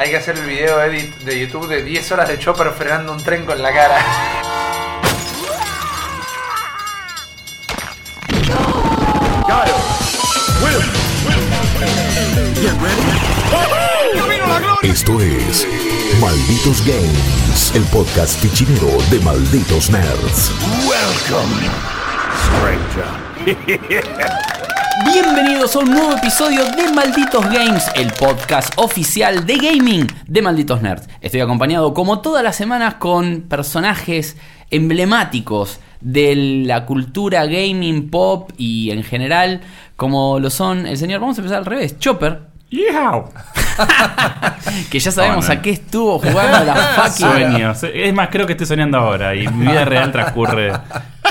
Hay que hacer el video edit de YouTube de 10 horas de Chopper frenando un tren con la cara. Esto es Malditos Games, el podcast fichinero de Malditos Nerds. Bienvenidos a un nuevo episodio de Malditos Games, el podcast oficial de gaming de Malditos Nerds. Estoy acompañado como todas las semanas con personajes emblemáticos de la cultura gaming, pop y en general, como lo son el señor, vamos a empezar al revés, Chopper, que ya sabemos a qué estuvo jugando la fucking... Sueños. Es más, creo que estoy soñando ahora y mi vida real transcurre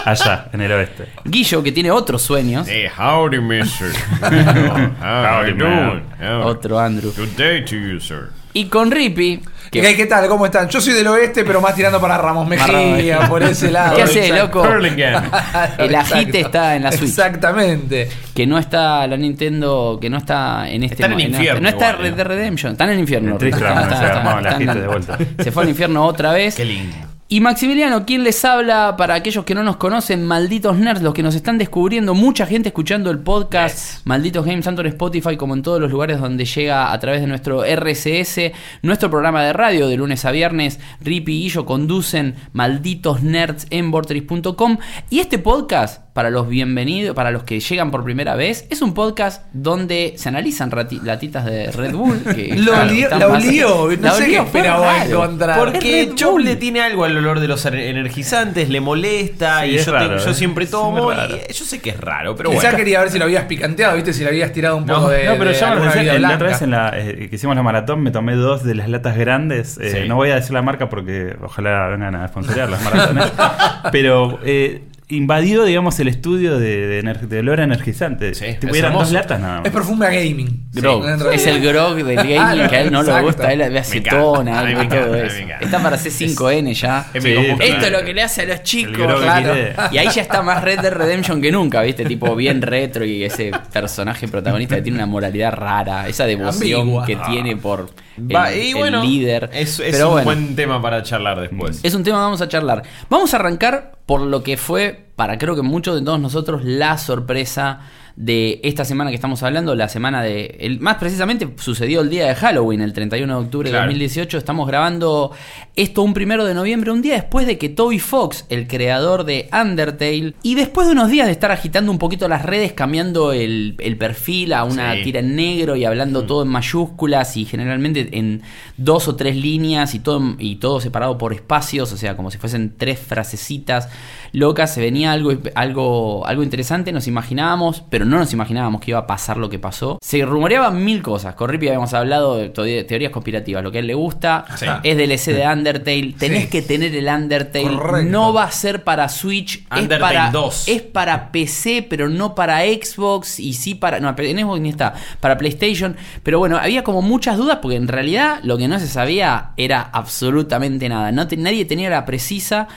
allá, en el oeste. Guillo, que tiene otros sueños, Hey, howdy, mister. How Howdy, you man. doing? Otro Andrew, Good day to you, sir. y con Rippy, que... ¿Qué, ¿Qué tal? ¿Cómo están? Yo soy del oeste, pero más tirando para Ramos Mejía, por ese lado. ¿Qué hace, loco? El agite está en la Switch. Exactamente. que no está la Nintendo, que no está en este Están en mo- infierno No está igual, Red. Dead Redemption, están en el infierno. Está- está- está- está. Se fue al infierno otra vez. Qué lindo. Y Maximiliano, ¿quién les habla? Para aquellos que no nos conocen, malditos nerds, los que nos están descubriendo, mucha gente escuchando el podcast, Malditos Games, tanto en Spotify como en todos los lugares donde llega a través de nuestro RSS, nuestro programa de radio de lunes a viernes. Rippy y yo conducen Malditos Nerds en Vortex.com. Y este podcast, para los bienvenidos, para los que llegan por primera vez, es un podcast donde se analizan latitas de Red Bull. Que, Lo claro, la olió, no La sé olió, qué esperaba encontrar. Porque Bull. le tiene algo al olor de los ener- energizantes, le molesta Sí, y es yo, raro, tengo- yo ¿eh? siempre tomo. y yo sé que es raro, pero Quizá bueno. quería ver si lo habías picanteado, ¿viste? Si le habías tirado un poco No, de. No, pero de ya me la otra vez en la, eh, que hicimos la maratón me tomé dos de las latas grandes. eh, Sí. No voy a decir la marca porque ojalá vengan a sponsorear las maratones. pero eh, invadió, digamos, el estudio de, de, ener- de olor a energizante. Sí, Tipo, es eran dos latas nada más. Es perfume a gaming. Grog. es el grog del gaming que a él no le gusta, a él le ve acetona, me todo eso. me encanta. Está para C5N ya. Sí, Esto es lo que le hace a los chicos. Claro. Y ahí ya está más Red Dead Redemption que nunca, ¿viste? Tipo bien retro y ese personaje protagonista que tiene una moralidad rara, esa devoción Ambigua. que tiene por el, Va, y el bueno, líder. Es, es Pero un bueno, buen tema para charlar después. es un tema que vamos a charlar. Vamos a arrancar por lo que fue, para creo que muchos de todos nosotros, la sorpresa de esta semana que estamos hablando, la semana de... El, más precisamente sucedió el día de Halloween, el 31 de octubre de Claro. 2018. Estamos grabando esto un primero de noviembre, un día después de que Toby Fox, el creador de Undertale, y después de unos días de estar agitando un poquito las redes, cambiando el, el perfil a una Sí. tira en negro y hablando todo en mayúsculas y generalmente en dos o tres líneas y todo, y todo separado por espacios, o sea, como si fuesen tres frasecitas locas, se venía algo, algo, algo interesante, nos imaginábamos, pero no nos imaginábamos que iba a pasar lo que pasó. Se rumoreaban mil cosas, con Rippy habíamos hablado de teorías conspirativas, lo que a él le gusta Sí. es DLC de Undertale, tenés Sí. que tener el Undertale, Correcto. no va a ser para Switch, es para, 2. es para PC, pero no para Xbox y sí para. No, en Xbox ni está, para PlayStation. Pero bueno, había como muchas dudas porque en realidad lo que no se sabía era absolutamente nada. No te- nadie tenía la precisa.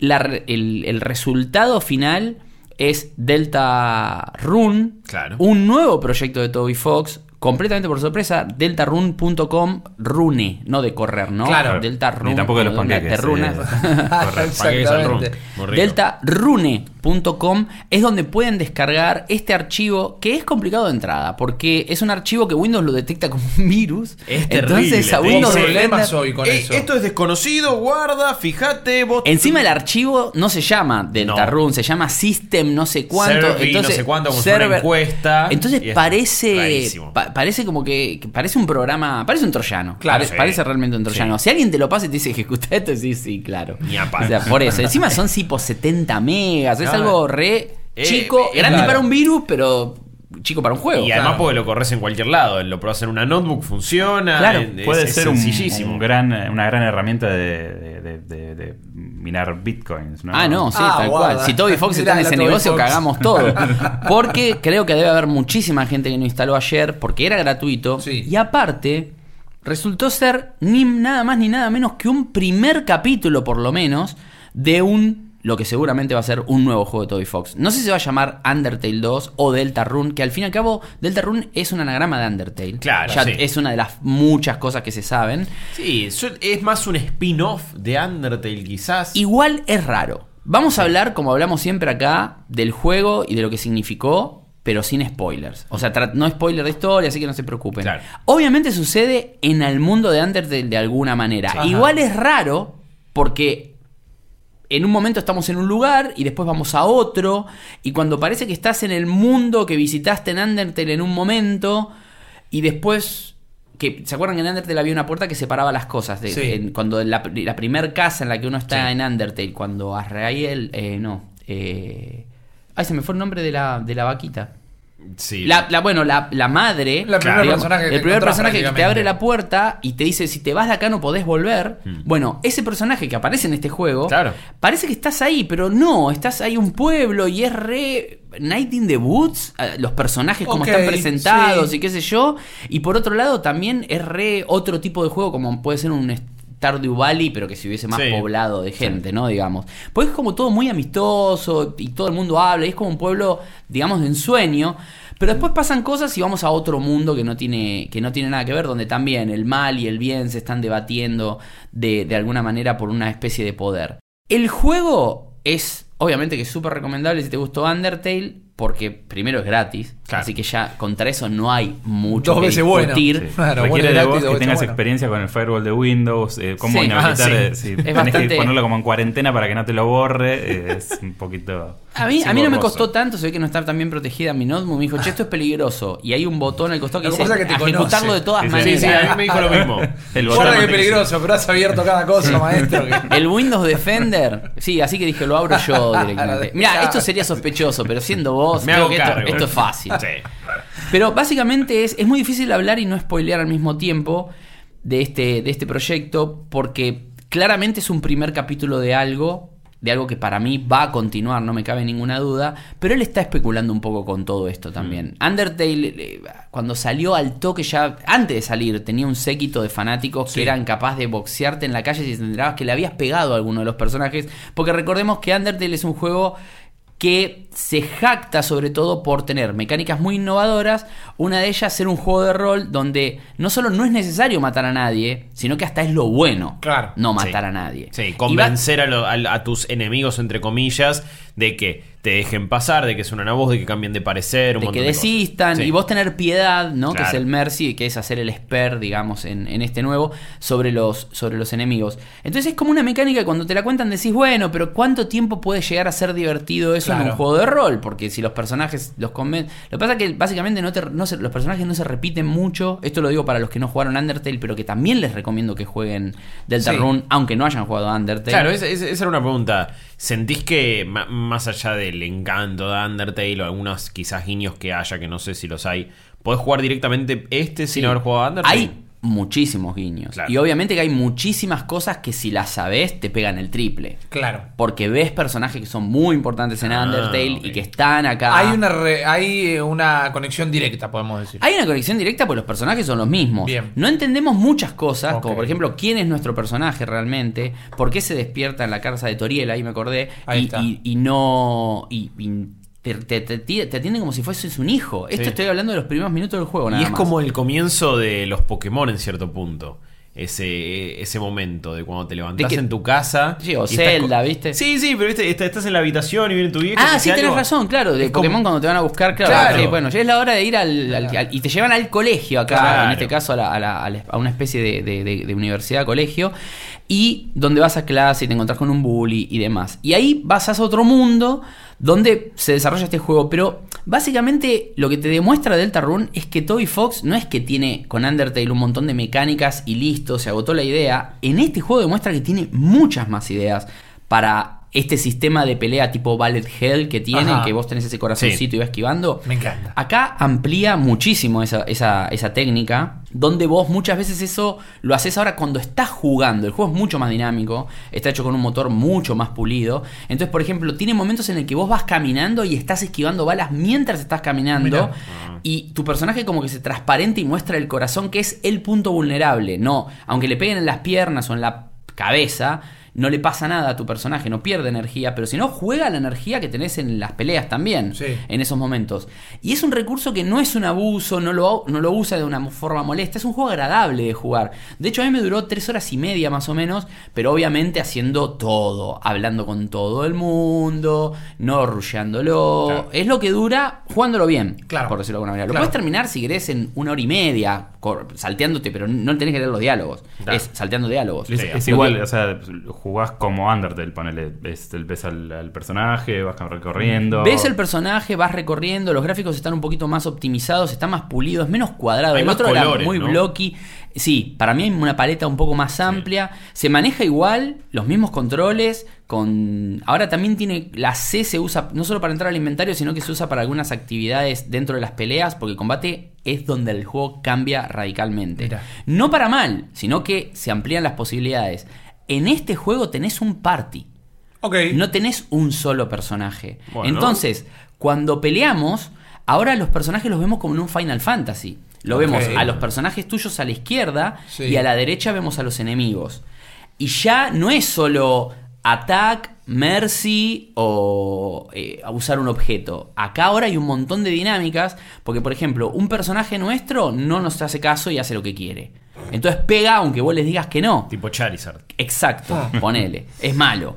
La el, el resultado final es Delta Rune, Claro. un nuevo proyecto de Toby Fox. Completamente por sorpresa, deltarune.com, rune, no de correr, ¿no? Claro. Delta Rune. Ni tampoco de los de panqueques, eh. Paquetes al rum. Exactamente. Muy Deltarune.com es donde pueden descargar este archivo que es complicado de entrada porque es un archivo que Windows lo detecta como un virus. Es Entonces terrible, a Windows problemas hoy con Eh, eso. esto es desconocido, guarda, fíjate, vos. Encima el archivo no se llama Deltarune, se llama System no sé cuánto. Servi, no entonces, sé cuánto, como fuera una encuesta, Entonces parece pa- parece como que, que parece un programa, parece un troyano. Claro, Pare- sí. parece realmente un troyano. Sí. Si alguien te lo pasa y te dice ejecuta esto, sí, sí, claro. Ni a palo. O sea, por eso. Encima son tipo 70 megas, es Claro. algo re Eh, chico, eh, grande claro. para un virus, pero chico para un juego. Y además porque lo corres en cualquier lado. Lo probas en una notebook, funciona. Claro. es- Puede es ser un, un gran, una gran herramienta de, de- de- de- de minar bitcoins. ¿no? Ah, no, sí, Ah, tal cual. Si Toby Fox está en ese Toby negocio, Fox. cagamos todo. Porque creo que debe haber muchísima gente que lo instaló ayer porque era gratuito. Sí. Y aparte, resultó ser ni nada más ni nada menos que un primer capítulo, por lo menos, de un lo que seguramente va a ser un nuevo juego de Toby Fox. No sé si se va a llamar Undertale 2 o Deltarune, que al fin y al cabo Deltarune es un anagrama de Undertale. Claro, Ya sí. es una de las muchas cosas que se saben. Sí, es más un spin-off de Undertale quizás. Igual es raro. Vamos a hablar, como hablamos siempre acá, del juego y de lo que significó, pero sin spoilers. O sea, no spoiler de historia, así que no se preocupen. Claro. Obviamente sucede en el mundo de Undertale de alguna manera. Ajá. Igual es raro porque en un momento estamos en un lugar y después vamos a otro. Y cuando parece que estás en el mundo que visitaste en Undertale en un momento y después... Que, ¿Se acuerdan que en Undertale había una puerta que separaba las cosas? De, Sí. en- cuando la, la primer casa en la que uno está Sí. en Undertale, cuando Azrael... Eh, no. Eh, ay, se me fue el nombre de la, de la vaquita. Sí. La, la- bueno, la, la madre, La digamos, personaje que el primer personaje que te abre la puerta y te dice si te vas de acá no podés volver. Bueno, ese personaje que aparece en este juego, Claro. parece que estás ahí, pero no, estás ahí un pueblo y es re Night in the Woods, eh, los personajes como están presentados sí. y qué sé yo. Y por otro lado también es re otro tipo de juego como puede ser un Stardew Valley, pero que si hubiese más Sí. poblado de gente, ¿no? Digamos. Pues es como todo muy amistoso y todo el mundo habla, y es como un pueblo, digamos, de ensueño. Pero después pasan cosas y vamos a otro mundo que no tiene, que no tiene nada que ver, donde también el mal y el bien se están debatiendo de, de alguna manera por una especie de poder. El juego es, obviamente que es súper recomendable si te gustó Undertale, porque primero es gratis, Claro. así que ya contra eso no hay mucho Dos que veces bueno. discutir. Sí. Claro, Requiere bueno, de vos que tengas bueno. experiencia con el firewall de Windows, eh, cómo Sí. inhabilitar, Ah, sí. si Es tenés bastante- que ponerlo como en cuarentena para que no te lo borre, eh, es un poquito... A mí, a mí no me costó tanto, se ve que no está tan bien protegida mi notebook. Me dijo, che, esto es peligroso. Y hay un botón al costado que dice que te ejecutarlo conoce. de todas maneras. Sí, sí, a mí me dijo lo mismo. El Guarda botón que es peligroso, pero has abierto cada cosa, maestro. que- El Windows Defender, sí, así que dije, lo abro yo directamente. Mira, Claro. esto sería sospechoso, pero siendo vos, Me creo hago que esto, cargo. esto es fácil. Sí. Pero básicamente es, es muy difícil hablar y no spoilear al mismo tiempo de este, de este proyecto, porque claramente es un primer capítulo de algo, de algo que para mí va a continuar, no me cabe ninguna duda, pero él está especulando un poco con todo esto también. Undertale, eh, cuando salió al toque ya, antes de salir, tenía un séquito de fanáticos que eran capaces de boxearte en la calle si te enterabas que le habías pegado a alguno de los personajes, porque recordemos que Undertale es un juego que se jacta sobre todo por tener mecánicas muy innovadoras, una de ellas ser un juego de rol donde no solo no es necesario matar a nadie, sino que hasta es lo bueno Claro. no matar Sí. a nadie. Sí, va- convencer a, lo- a- a tus enemigos, entre comillas, de que te dejen pasar, de que suenan a vos, de que cambien de parecer, un de que de cosas. desistan Sí. y vos tener piedad, ¿no? Que es el mercy, que es hacer el spare, digamos, en, en este nuevo, sobre los, sobre los enemigos. Entonces es como una mecánica que cuando te la cuentan decís, bueno, pero ¿cuánto tiempo puede llegar a ser divertido eso en un juego de rol? Porque si los personajes los convencen... Lo que pasa es que básicamente no te- no se- los personajes no se repiten mucho. Esto lo digo para los que no jugaron Undertale, pero que también les recomiendo que jueguen Deltarune, Sí. aunque no hayan jugado Undertale. Claro, esa era una pregunta. ¿Sentís que más allá del encanto de Undertale o algunos quizás guiños que haya, que no sé si los hay, podés jugar directamente este sin Sí. haber jugado a Undertale? Hay muchísimos guiños. Claro. Y obviamente que hay muchísimas cosas que si las sabes te pegan el triple. Claro. Porque ves personajes que son muy importantes en Ah, Undertale y que están acá. Hay una, re- hay una conexión directa, podemos decir. Hay una conexión directa porque los personajes son los mismos. Bien. No entendemos muchas cosas, como por ejemplo quién es nuestro personaje realmente, por qué se despierta en la casa de Toriel, ahí me acordé, Ahí y, está. y- y no... y- y te, te, te- te atienden como si fueses un hijo. Esto Sí. estoy hablando de los primeros minutos del juego. Y nada es más. como el comienzo de los Pokémon en cierto punto. Ese, ese momento de cuando te levantás que- en tu casa. Sí, o y Zelda, ¿viste? Sí, sí, pero viste, estás, en la habitación y viene tu vieja. y te Ah, sí, tenés algo. razón, claro. De Es como- Pokémon cuando te van a buscar, claro. Claro. sí, bueno, ya es la hora de ir al, Y te llevan al colegio acá, Claro. en este caso a, la- a la- a la- a una especie de, de- de- de universidad, colegio. Y donde vas a clase y te encontrás con un bully y demás. Y ahí vas a otro mundo donde se desarrolla este juego. Pero básicamente lo que te demuestra Deltarune es que Toby Fox no es que tiene con Undertale un montón de mecánicas y listo, se agotó la idea. En este juego demuestra que tiene muchas más ideas para este sistema de pelea tipo Ballet Hell que tiene, Ajá. que vos tenés ese corazoncito Sí. y vas esquivando. Me encanta. Acá amplía muchísimo esa, esa, esa técnica, donde vos muchas veces eso lo haces ahora cuando estás jugando. El juego es mucho más dinámico, está hecho con un motor mucho más pulido. Entonces, por ejemplo, tiene momentos en el que vos vas caminando y estás esquivando balas mientras estás caminando. Mirá. Y tu personaje como que se transparente y muestra el corazón, que es el punto vulnerable. No, aunque le peguen en las piernas o en la cabeza, no le pasa nada a tu personaje, no pierde energía, pero si no, juega la energía que tenés en las peleas también, Sí. en esos momentos. Y es un recurso que no es un abuso, no lo, no lo usa de una forma molesta, es un juego agradable de jugar. De hecho, a mí me duró tres horas y media más o menos, pero obviamente haciendo todo, hablando con todo el mundo, no rusheándolo. Claro. Es lo que dura jugándolo bien, Claro. por decirlo de alguna manera. Lo Claro. puedes terminar si querés en una hora y media, salteándote, pero no tenés que leer los diálogos. Claro. Es salteando diálogos. Es, Sí, es igual, que- o sea, jugás como Undertale, ponele, ves, ves al, al personaje, vas recorriendo. Ves el personaje, vas recorriendo, los gráficos están un poquito más optimizados, están más pulidos, menos cuadrados. Hay el más otro colores, era muy ¿no? blocky. Sí, para mí hay una paleta un poco más amplia. Se maneja igual, los mismos controles. Con. Ahora también tiene. La C se usa no solo para entrar al inventario, sino que se usa para algunas actividades dentro de las peleas. Porque el combate es donde el juego cambia radicalmente. Mira. No para mal, sino que se amplían las posibilidades. En este juego tenés un party. Ok. No tenés un solo personaje. Bueno. Entonces, cuando peleamos, ahora los personajes los vemos como en un Final Fantasy. Lo vemos a los personajes tuyos a la izquierda Sí. y a la derecha vemos a los enemigos. Y ya no es solo attack, mercy o eh, usar un objeto. Acá ahora hay un montón de dinámicas, porque por ejemplo, un personaje nuestro no nos hace caso y hace lo que quiere. Entonces pega aunque vos les digas que no. Tipo Charizard. Exacto, Ah. ponele. Es malo.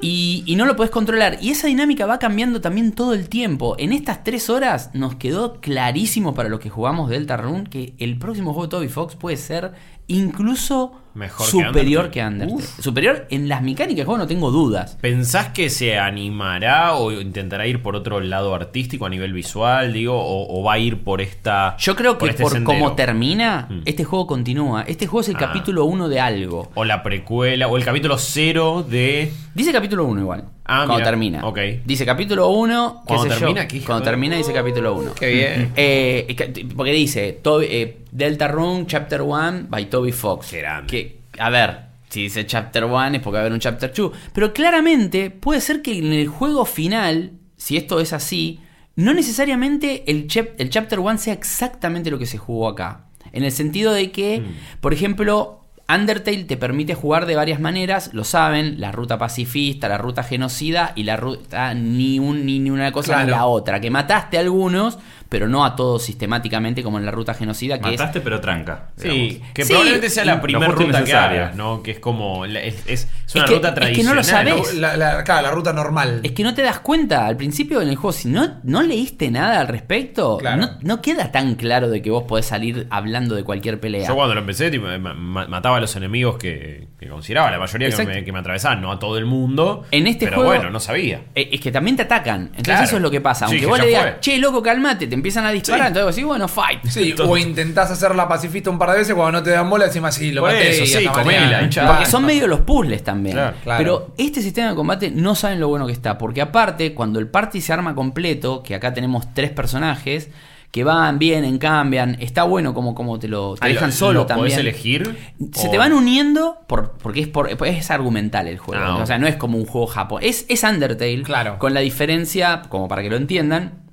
Y, y no lo podés controlar. Y esa dinámica va cambiando también todo el tiempo. En estas tres horas nos quedó clarísimo para los que jugamos Delta Rune que el próximo juego de Toby Fox puede ser incluso Mejor que superior Undertale. que Undertale. Superior en las mecánicas del juego, no tengo dudas. ¿Pensás que se animará o intentará ir por otro lado artístico a nivel visual, digo, o, o va a ir por esta. Yo creo que este por cómo termina, Mm. este juego continúa. Este juego es el Ah. capítulo 1 de algo. O la precuela, o el capítulo cero de. Dice capítulo 1 igual. Ah, cuando mira, termina. ok. Dice capítulo 1. Cuando termina, ¿qué hijo Cuando termina dice capítulo 1. Qué bien. Eh, porque dice Toby- eh, Delta Rune Chapter 1 by Toby Fox. Grande. Que, a ver, si dice Chapter 1 es porque va a haber un Chapter 2. Pero claramente puede ser que en el juego final, si esto es así, no necesariamente el, chap- el Chapter 1 sea exactamente lo que se jugó acá. En el sentido de que, Mm. por ejemplo, Undertale te permite jugar de varias maneras, lo saben, la ruta pacifista, la ruta genocida y la ruta ni, un, ni, ni una cosa ni la otra. Que mataste a algunos, pero no a todos sistemáticamente como en la ruta genocida, que Mataste, pero tranca. Sí, que Sí, probablemente sea la primera ruta que hagas, ¿no? Que es como. Es, es- es una que- ruta es que tradicional. no lo sabés. La, la- claro, la ruta normal. es que no te das cuenta al principio en el juego, si no, no leíste nada al respecto, Claro. no, no queda tan claro de que vos podés salir hablando de cualquier pelea. Yo cuando lo empecé, tipo, ma- mataba a los enemigos que, que consideraba, la mayoría que me, que me atravesaban, no a todo el mundo. En este pero juego- bueno, no sabía. Eh, Es que también te atacan. Entonces Claro. eso es lo que pasa. Aunque que vos le digas, fue. che, loco, calmate, te empiezan a disparar. Sí. Entonces vos decís, bueno, fight. Sí, o intentás hacerla pacifista un par de veces cuando no te dan bola, encima sí, lo maté. eso, y sí, comela, hinchada. Porque son medio los puzzles también. Claro, claro. Pero este sistema de combate no saben lo bueno que está. Porque aparte, cuando el party se arma completo, que acá tenemos tres personajes que van, vienen, cambian, está bueno como, como te lo te Ah, dejan lo- solo lo también. podés elegir? Se o- te van uniendo por, porque es, por, es argumental el juego. Ah, O sea, no es como un juego japonés. Es, es Undertale. Claro. Con la diferencia, como para que lo entiendan,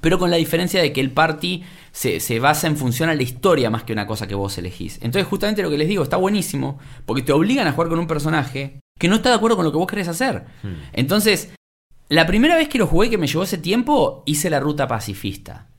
pero con la diferencia de que el party se, se basa en función a la historia más que una cosa que vos elegís. Entonces, justamente lo que les digo está buenísimo, porque te obligan a jugar con un personaje que no está de acuerdo con lo que vos querés hacer. Entonces, la primera vez que lo jugué, que me llevó ese tiempo, hice la ruta pacifista.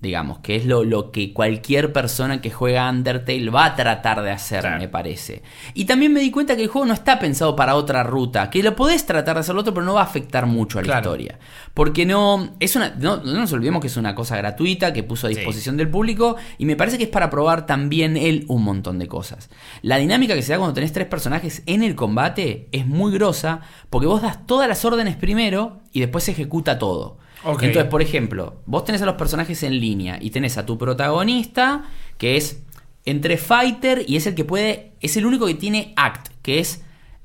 Digamos, que es lo, lo que cualquier persona que juega Undertale va a tratar de hacer, Claro. me parece. Y también me di cuenta que el juego no está pensado para otra ruta, que lo podés tratar de hacer lo otro, pero no va a afectar mucho a la Claro. historia. Porque no, es una, no, no nos olvidemos que es una cosa gratuita que puso a Sí. disposición del público y me parece que es para probar también él un montón de cosas. La dinámica que se da cuando tenés tres personajes en el combate es muy grosa porque vos das todas las órdenes primero y después se ejecuta todo. Entonces, por ejemplo, vos tenés a los personajes en línea y tenés a tu protagonista que es entre fighter y es el que puede, es el único que tiene act, que es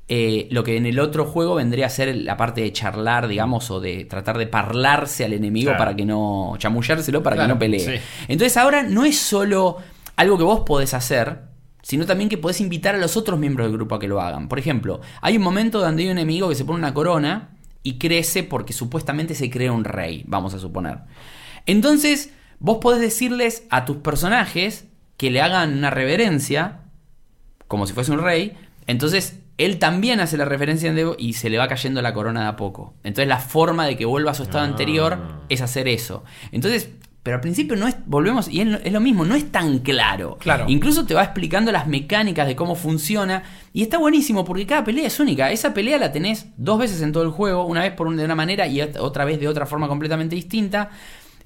eh, lo que en el otro juego vendría a ser la parte de charlar, digamos, o de tratar de parlarse al enemigo Claro. para que no, chamullárselo para Claro, que no pelee. sí. Entonces ahora no es solo algo que vos podés hacer, sino también que podés invitar a los otros miembros del grupo a que lo hagan. Por ejemplo, hay un momento donde hay un enemigo que se pone una corona y crece porque supuestamente se crea un rey, vamos a suponer. Entonces, vos podés decirles a tus personajes que le hagan una reverencia, como si fuese un rey. Entonces, él también hace la referencia en Devo y se le va cayendo la corona de a poco. Entonces la forma de que vuelva a su estado Ah. anterior es hacer eso. Entonces, pero al principio no es, volvemos, y es lo- mismo, no es tan claro. Claro. Incluso te va explicando las mecánicas de cómo funciona. Y está buenísimo porque cada pelea es única. Esa pelea la tenés dos veces en todo el juego, una vez por un- de una manera y ot- otra vez de otra forma completamente distinta.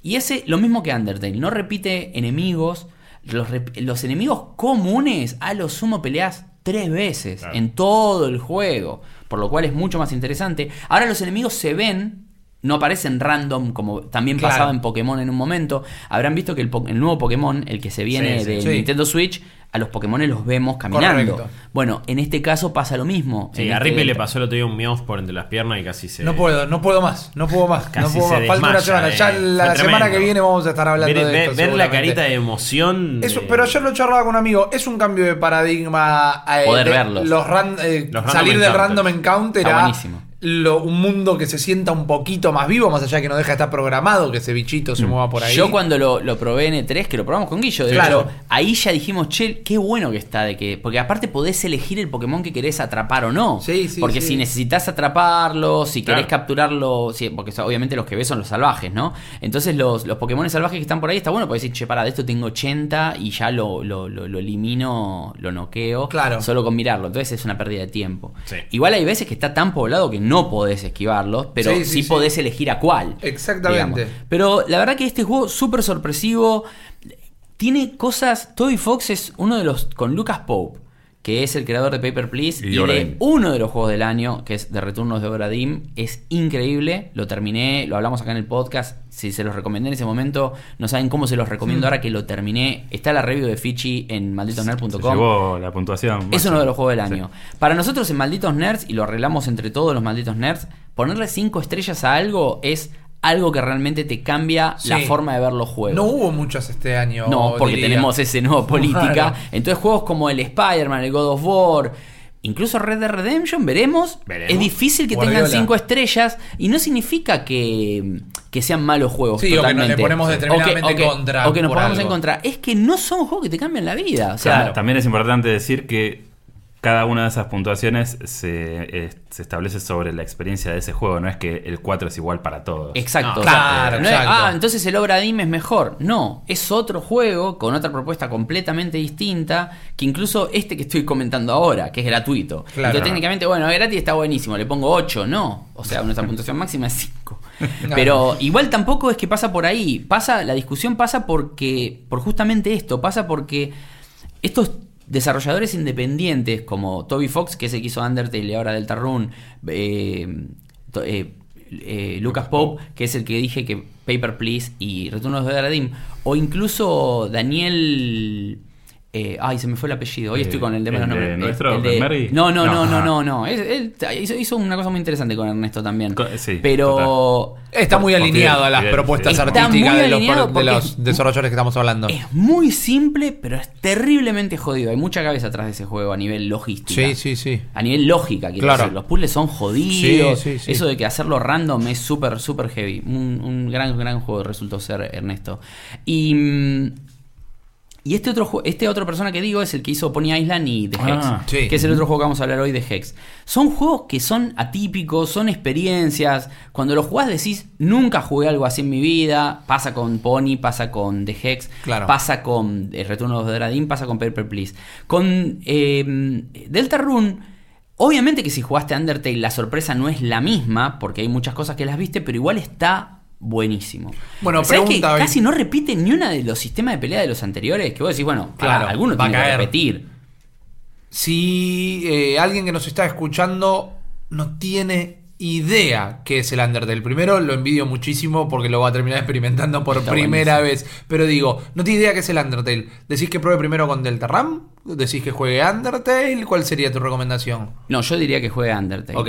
Y ese, lo mismo que Undertale, no repite enemigos. Los, los enemigos comunes a lo sumo peleas tres veces Claro. en todo el juego. Por lo cual es mucho más interesante. Ahora los enemigos se ven. No aparecen random como también Claro. pasaba en Pokémon en un momento. Habrán visto que el, po- el nuevo Pokémon, el que se viene Sí, sí, de sí. Nintendo Switch, a los Pokémon los vemos caminando. Correcto. Bueno, en este caso pasa lo mismo. Sí, En a este Ripley le pasó el otro día un Meowth por entre las piernas y casi se. No puedo, no puedo más, no puedo más. Casi no puedo se más. Falta una semana. Ya eh. la semana que viene vamos a estar hablando Ver, de ver- esto. ver la carita de emoción. Eso, pero ayer lo charlaba con un amigo. Es un cambio de paradigma. eh, Poder de verlos. Los ran- eh, Los salir del random encounter Está a buenísimo. Lo- un mundo que se sienta un poquito más vivo, más allá de que no deja de estar programado, que ese bichito se mueva por ahí. Mm. Yo cuando lo, lo probé en E3, que lo probamos con Guillo, de Claro. hecho, ahí ya dijimos, che, qué bueno que está de que. Porque aparte podés elegir el Pokémon que querés atrapar o no. Sí, sí, Porque sí. si necesitas atraparlo, si querés Claro. capturarlo, porque obviamente los que ves son los salvajes, ¿no? Entonces los, los Pokémon salvajes que están por ahí está bueno, podés decir, che, para, de esto tengo 80 y ya lo, lo, lo- lo elimino, lo noqueo. Claro. Solo con mirarlo. Entonces es una pérdida de tiempo. Sí. Igual hay veces que está tan poblado que no podés esquivarlos, pero Sí, sí, sí, sí. podés elegir a cuál. Exactamente. digamos. Pero la verdad que este juego súper sorpresivo. Tiene cosas. Toby Fox es uno de los. con Lucas Pope, que es el creador de Paper Please, Y de uno de los juegos del año, que es de Returnos de Obra Dinn. Es increíble. Lo terminé, lo hablamos acá en el podcast. Si se los recomendé en ese momento, no saben cómo se los recomiendo ahora que lo terminé. Está la review de Fichi en llevó la puntuación. Es máxima. uno de los juegos del Sí. año. Para nosotros en Malditos Nerds, y lo arreglamos entre todos los Malditos Nerds, ponerle 5 estrellas a algo es algo que realmente te cambia Sí. la forma de ver los juegos. No hubo muchos este año. No, porque diría. tenemos ese nuevo política. Claro. Entonces juegos como el Spider-Man, el God of War, incluso Red Dead Redemption, veremos. Veremos. Es difícil que Guardiola. tengan 5 estrellas y no significa que, que sean malos juegos. Sí, o que nos le ponemos O determinadamente o que- contra O que nos ponemos en algo. contra. Es que no son juegos que te cambian la vida. O sea, Claro, También es importante decir que cada una de esas puntuaciones se, eh, se establece sobre la experiencia de ese juego. No es que el 4 es igual para todos. Exacto. No, o sea, claro, no es, ah, entonces el Obra Dinn es mejor. No, es otro juego con otra propuesta completamente distinta que incluso este que estoy comentando ahora, que es gratuito. Claro. Entonces técnicamente, bueno, es gratis está buenísimo, le pongo 8, no. O sea, nuestra puntuación máxima es 5. Pero igual tampoco es que pasa por ahí. Pasa, la discusión pasa porque, por justamente esto, pasa porque estos desarrolladores independientes como Toby Fox, que es el que hizo Undertale y ahora Deltarune, eh, eh, eh, Lucas Pope, que es el que dije que Paper Please y Returnos de Daradim, o incluso Daniel... eh, ay, se me fue el apellido. Hoy Eh, estoy con el de los ¿el de nombres. Nuestro, el de-? No, no, no, No. no, no, no. Es- él hizo, hizo una cosa muy interesante con Ernesto también. Co- sí, Pero Está muy alineado a las propuestas artísticas de los, de desarrolladores que estamos hablando. es muy simple, pero es terriblemente jodido. Hay mucha cabeza atrás de ese juego a nivel logística. Sí, sí, sí. A nivel lógica, quiero Claro. decir. Los puzzles son jodidos. Sí, sí, sí. Eso de que hacerlo random es súper, súper heavy. Un, un gran, gran juego resultó ser Ernesto. Y. Y este otro, este otro persona que digo es el que hizo Pony Island y The Hex. Ah, sí. Que es el otro juego que vamos a hablar hoy de Hex. Son juegos que son atípicos, son experiencias. Cuando los jugás decís, nunca jugué algo así en mi vida. Pasa con Pony, pasa con The Hex, Claro. pasa con El Retorno de Dradin, pasa con Paper Please. Con eh, Deltarune, obviamente que si jugaste Undertale la sorpresa no es la misma, porque hay muchas cosas que las viste, pero igual está buenísimo. Bueno, ¿Sabés que pregunta, Vic. casi no repite ni una de los sistemas de pelea de los anteriores? Que vos decís, bueno, Claro, claro, alguno va a tiene que caer. repetir. Si eh, alguien que nos está escuchando no tiene idea qué es el Undertale, primero lo envidio muchísimo porque lo va a terminar experimentando por Está primera vez. Pero digo, no tiene idea qué es el Undertale. ¿Decís que pruebe primero con Deltarune? ¿Decís que juegue Undertale? ¿Cuál sería tu recomendación? No, yo diría que juegue Undertale. Ok.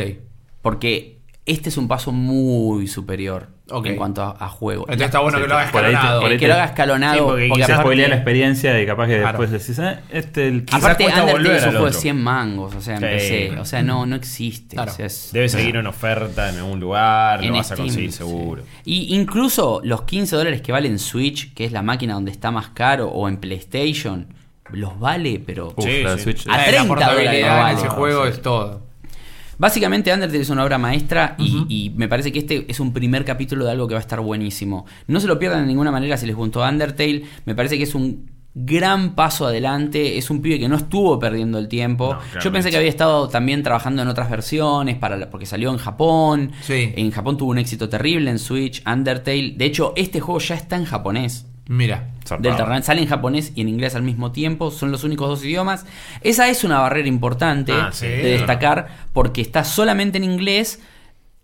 Porque este es un paso muy superior Ok. en cuanto a, a juego. Entonces está bueno Sí, que lo haga por ahí te- escalonado. por ahí que lo haga escalonado. Sí, porque porque quizás aparte- la experiencia y capaz que Claro. después decís, eh, este el Aparte, Undertale es un juego de otro. 100 mangos, o sea, Sí. empecé. O sea, no, no existe. Claro. o sea, es- Debe seguir una oferta en algún lugar, en lo vas a Steam, conseguir sí. seguro. Y incluso los 15 dólares que vale en Switch, que es la máquina donde está más caro, o en PlayStation, los vale, pero... Uf, Sí, la de. Switch. A La 30 portabilidad dólares, en vale. ese juego es todo. Básicamente Undertale es una obra maestra y, y me parece que este es un primer capítulo de algo que va a estar buenísimo. No se lo pierdan de ninguna manera si les gustó Undertale. Me parece que es un gran paso adelante. Es un pibe que no estuvo perdiendo el tiempo. No, Yo pensé que había estado también trabajando en otras versiones para la- porque salió en Japón. Sí. En Japón tuvo un éxito terrible en Switch, Undertale. De hecho, este juego ya está en japonés. Mira. Run sale en japonés y en inglés al mismo tiempo, son los únicos dos idiomas. Esa es una barrera importante Ah, sí, de destacar porque está solamente en inglés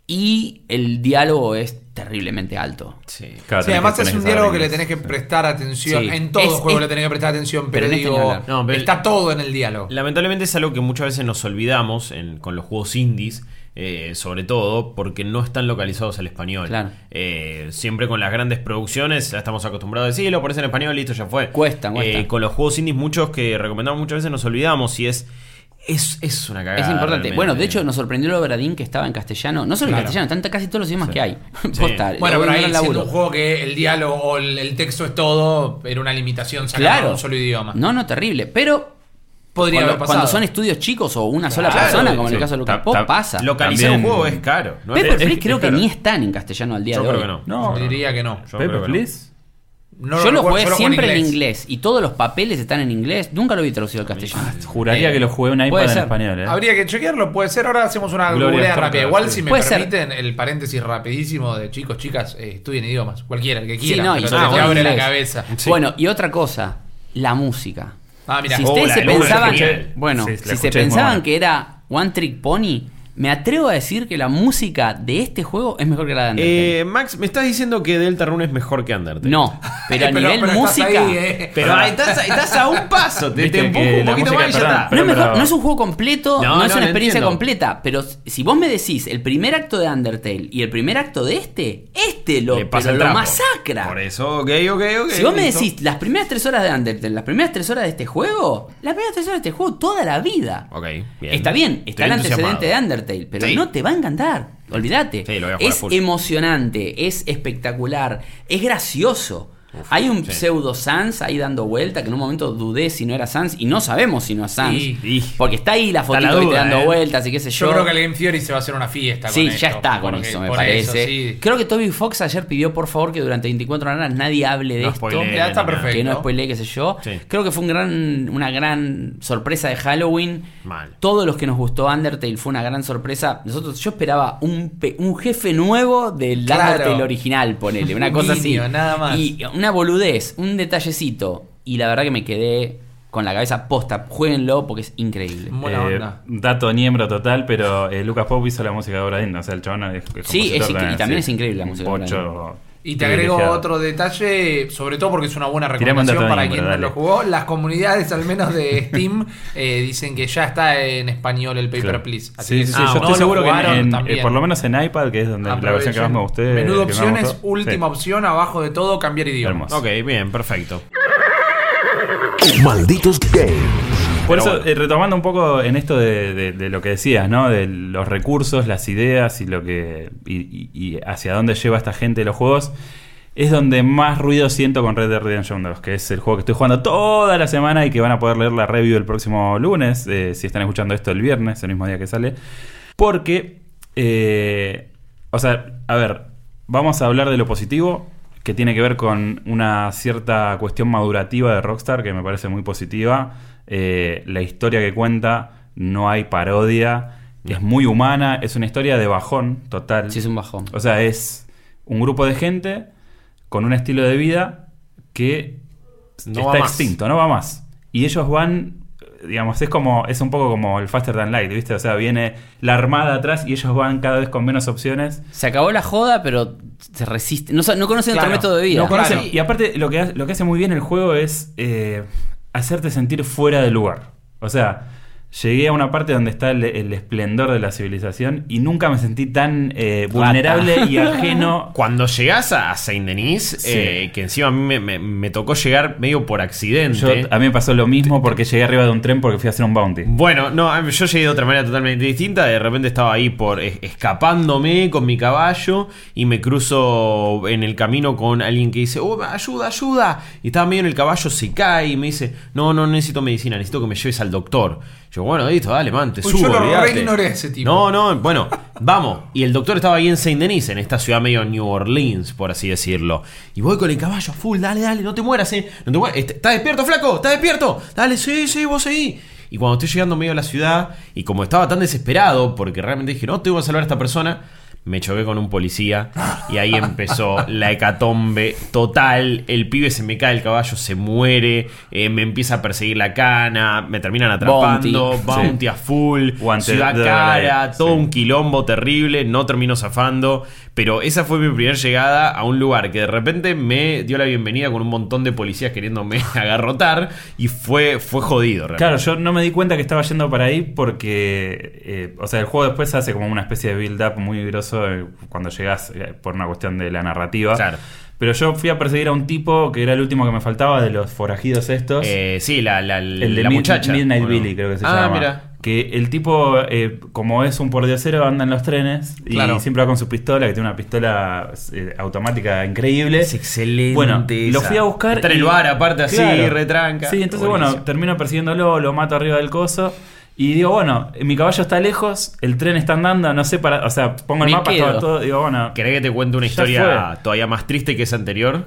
y el diálogo es terriblemente alto. Sí. Claro, Sí, además es un diálogo que le tenés que prestar atención. Sí. En todo Es- juego es- le tenés que prestar atención, pero, este. No, pero- está todo en el diálogo. Lamentablemente es algo que muchas veces nos olvidamos en- con los juegos indies, eh, sobre todo porque no están localizados al español. Claro. Eh, siempre con las grandes producciones ya estamos acostumbrados a decir, lo pones en español, listo, ya fue. Cuesta, cuesta. Eh, con los juegos indies muchos que recomendamos muchas veces nos olvidamos y es... Es, es una cagada. es importante. realmente. Bueno, de hecho nos sorprendió lo Obradín que estaba en castellano. No solo Claro. en castellano, están casi todos los idiomas que hay. Posta, Bueno, pero un ahí siendo un juego que el diálogo o el, el texto es todo, era una limitación sacar Claro. un solo idioma. No, no, terrible. Pero Podría cuando, haber pasado. cuando son estudios chicos o una sola Claro, persona, como en sí. el caso de Lucas Pop, pasa. Localizar También- un juego es caro. ¿no? Paper Es- Please es- creo es que ni están en castellano al día Yo de creo hoy. que no. No, Diría que no. Yo Paper creo que no. Please. No yo lo jugué siempre en inglés y todos los papeles están en inglés. Nunca lo vi traducido al castellano. Juraría Eh, que lo jugué puede iPad en ser. español, ¿eh? Habría que chequearlo, puede ser. Ahora hacemos una Gloria googlea Estefan, rápida. Igual, sí. si me ser. permiten, el paréntesis rapidísimo de chicos, chicas, eh, estudien idiomas. Cualquiera, el que Sí, quiera. no, y te todo en abre la cabeza. Sí. Bueno, y otra cosa, la música. Ah, mira. si Oh, ustedes la se pensaban, bueno, Sí, si se pensaban que era One Trick Pony, me atrevo a decir que la música de este juego es mejor que la de Undertale. Eh, Max, me estás diciendo que Delta Rune es mejor que Undertale. no, pero a Pero- nivel pero estás música. ahí, eh. Pero estás, estás a un paso. Te, empujo un poquito música- más y ya está. No es, mejor- no es un juego completo, No, no, es no, una experiencia entiendo. completa. Pero si vos me decís el primer acto de Undertale y el primer acto de este, este lo, lo masacra. Por eso, ok, ok, ok. Si vos me decís las primeras tres horas de Undertale, las primeras tres horas de este juego, las primeras tres horas de este juego toda la vida. Ok, bien. Está bien, está Estoy el antecedente de entusiasmado. Undertale, pero Sí. no te va a encantar. Olvídate. Sí, es full. emocionante, es espectacular, es gracioso. Hay un sí. pseudo Sans ahí dando vuelta que en un momento dudé si no era Sans y no sabemos si no es Sans. Sí. Porque está ahí la fotito la duda, dando eh. vueltas y qué sé yo. Yo creo que el Game Theory se va a hacer una fiesta Sí, con ya esto, está con porque- eso, me parece. eso, sí. Creo que Toby Fox ayer pidió por favor que durante 24 horas nadie hable de No esto. Ya está perfecto. Que no spoilee, qué sé yo. Sí. Creo que fue un gran, una gran sorpresa de Halloween. Mal. Todos los que nos gustó Undertale fue una gran sorpresa. Nosotros, yo esperaba un, pe- un jefe nuevo del Claro. Undertale original, ponele, una Un cosa niño, así. nada más. Y una boludez, un detallecito. Y la verdad que me quedé con la cabeza posta. Jueguenlo porque es increíble. Buena Eh, onda. dato niembro total, pero eh, Lucas Pop hizo la música de Obradín. O sea, el chabón es, es Sí, es y también sí, es increíble la música de Bocho Y te agrego otro detalle, sobre todo porque es una buena recomendación para quien no lo jugó. Las comunidades, al menos de Steam, eh, dicen que ya está en español el Paper Claro. Please. Así Sí, que sí, sí, no yo lo estoy seguro que en- en- eh, por lo menos en iPad, que es donde la versión que más me gusté. Menudo que más me opciones, última Sí. opción, abajo de todo, cambiar idioma. Hermoso. Ok, bien, perfecto. Malditos Games. Por eso, bueno. eh, retomando un poco en esto de, de- de lo que decías, ¿no? De los recursos, las ideas y lo que. y, y- y hacia dónde lleva esta gente los juegos. Es donde más ruido siento con Red Dead Redemption 2, que es el juego que estoy jugando toda la semana y que van a poder leer la review el próximo lunes, eh, si están escuchando esto el viernes, el mismo día que sale. Porque, eh, o sea, a ver, vamos a hablar de lo positivo, que tiene que ver con una cierta cuestión madurativa de Rockstar, que me parece muy positiva. Eh, la historia que cuenta, no hay parodia, es muy humana, es una historia de bajón total. Sí, es un bajón. O sea, es un grupo de gente con un estilo de vida que No está extinto, no va más. Y ellos van, digamos, es como, es un poco como el Faster Than Light, ¿viste? O sea, viene la armada atrás y ellos van cada vez con menos opciones. Se acabó la joda, pero se resiste. No, no conocen Claro. otro método de vida. No conocen- Claro. Y aparte, lo que, lo que hace muy bien el juego es eh, hacerte sentir fuera del lugar. O sea, Llegué a una parte donde está el, el esplendor de la civilización y nunca me sentí tan eh, vulnerable y ajeno. Cuando llegás a Saint Denis, Sí. eh, que encima a mí me, me- me tocó llegar medio por accidente. Yo, a mí me pasó lo mismo porque llegué arriba de un tren porque fui a hacer un bounty. Bueno, no, yo llegué de otra manera totalmente distinta. De repente estaba ahí por es- escapándome con mi caballo y me cruzo en el camino con alguien que dice, oh, ayuda, ayuda. Y estaba medio en el caballo, se cae y me dice, no, no necesito medicina, necesito que me lleves al doctor. Yo, bueno, listo, dale, man, te Uy, subo. yo lo olvídate". reignoré a ese tipo. No, no, bueno, vamos. Y el doctor estaba ahí en Saint Denis, en esta ciudad medio New Orleans, por así decirlo. Y voy con el caballo a full, dale, dale, no te mueras, eh. No te mueras. Este- ¿Estás despierto, flaco? ¿Estás despierto? Dale, sí, sí, vos seguí. Y cuando estoy llegando medio a la ciudad, y como estaba tan desesperado, porque realmente dije, no, tengo que salvar a esta persona, me choqué con un policía. Y ahí empezó la hecatombe total. El pibe se me cae el caballo, se muere, eh, me empieza a perseguir la cana, me terminan atrapando, Bounty. bounty, a full, Guante ciudad cara, todo sí. un quilombo terrible, no termino zafando. Pero esa fue mi primera llegada a un lugar que de repente me dio la bienvenida con un montón de policías queriéndome agarrotar y fue, fue jodido. realmente. Claro, yo no me di cuenta que estaba yendo para ahí porque, eh, o sea, el juego después hace como una especie de build-up muy grosso eh, cuando llegas eh, por una cuestión de la narrativa. Claro. Pero yo fui a perseguir a un tipo que era el último que me faltaba de los forajidos estos. Eh, sí, la, la, el de la Mid- muchacha. Midnight ¿o no? Billy, creo que se ah, llama. mira. Que el tipo, eh, como es un pordiosero, anda en los trenes y siempre va con su pistola, que tiene una pistola eh, automática increíble. Es excelente. Bueno, lo esa. fui a buscar. Está en el bar, aparte así, Claro. retranca. Sí, entonces Buenísimo. bueno, termino persiguiéndolo, lo mato arriba del coso. Y digo, bueno, mi caballo está lejos, el tren está andando, no sé para. O sea, pongo el Me mapa, todo. Digo, bueno. ¿Querés que te cuente una historia todavía más triste que esa anterior?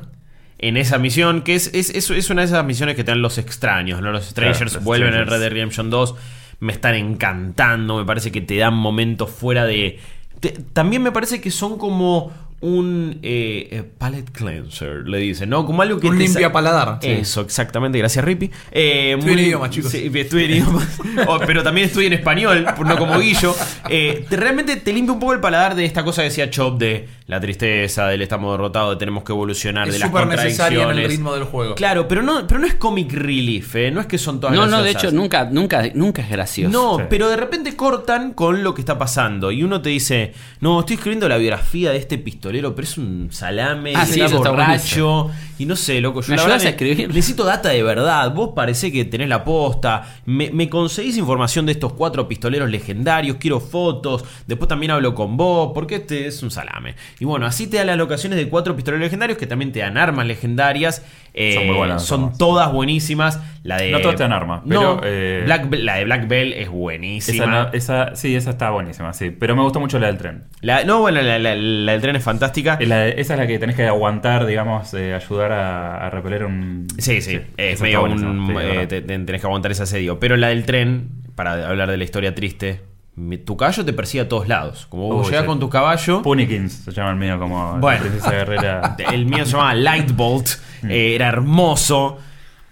En esa misión, que es, es, es, es una de esas misiones que te dan los extraños, ¿no? Los Strangers Claro, los vuelven en. Red Dead Redemption 2. Me están encantando, me parece que te dan momentos fuera de... te- también me parece que son como un eh, eh, palette cleanser, le dicen, ¿no? Como algo que... Un te limpia paladar. Eso, exactamente, gracias Rippy. Eh, Estudié en idiomas, chicos. Sí, estudié en idiomas. Oh, pero también estudié en español, no como Guillo. Eh, te- realmente te limpia un poco el paladar de esta cosa que decía Chop de la tristeza, del estamos derrotados, de tenemos que evolucionar, Es de las súper necesaria en el contradicciones. ritmo del juego. Claro, pero no, pero no es comic relief, ¿eh? no es que son todas No, no, de graciosas. hecho, nunca, nunca, nunca es gracioso. No, Sí. pero de repente cortan con lo que está pasando. Y uno te dice, no, estoy escribiendo la biografía de este pistolero, pero es un salame, Ah, sí, borracho. Y no sé, loco, yo ¿Me la ayudas verdad a escribir? necesito data de verdad. Vos parece que tenés la posta. Me, me conseguís información de estos cuatro pistoleros legendarios. Quiero fotos. Después también hablo con vos. Porque este es un salame. Y bueno, así te da las locaciones de cuatro pistoleros legendarios que también te dan armas legendarias. Eh, Son muy buenas Son todas buenísimas. La de. No todas te dan armas, No, eh, Black la de Black Bell es Esa, buenísima. esa- sí, esa está buenísima, sí. Pero me gustó mucho la del tren. La- no, bueno, la, la- la del tren es fantástica. Eh, la esa es la que tenés que aguantar, digamos, eh, ayudar a, a repeler un. Sí, sí, es esa medio un. sí, te- tenés que aguantar ese asedio. Pero la del tren, para hablar de la historia triste, tu caballo te persigue a todos lados. Como vos Uy, llegás sí. con tu caballo. Punikins se llama el mío, como Bueno. princesa guerrera. El mío se llamaba Lightbolt. Mm. eh, era hermoso.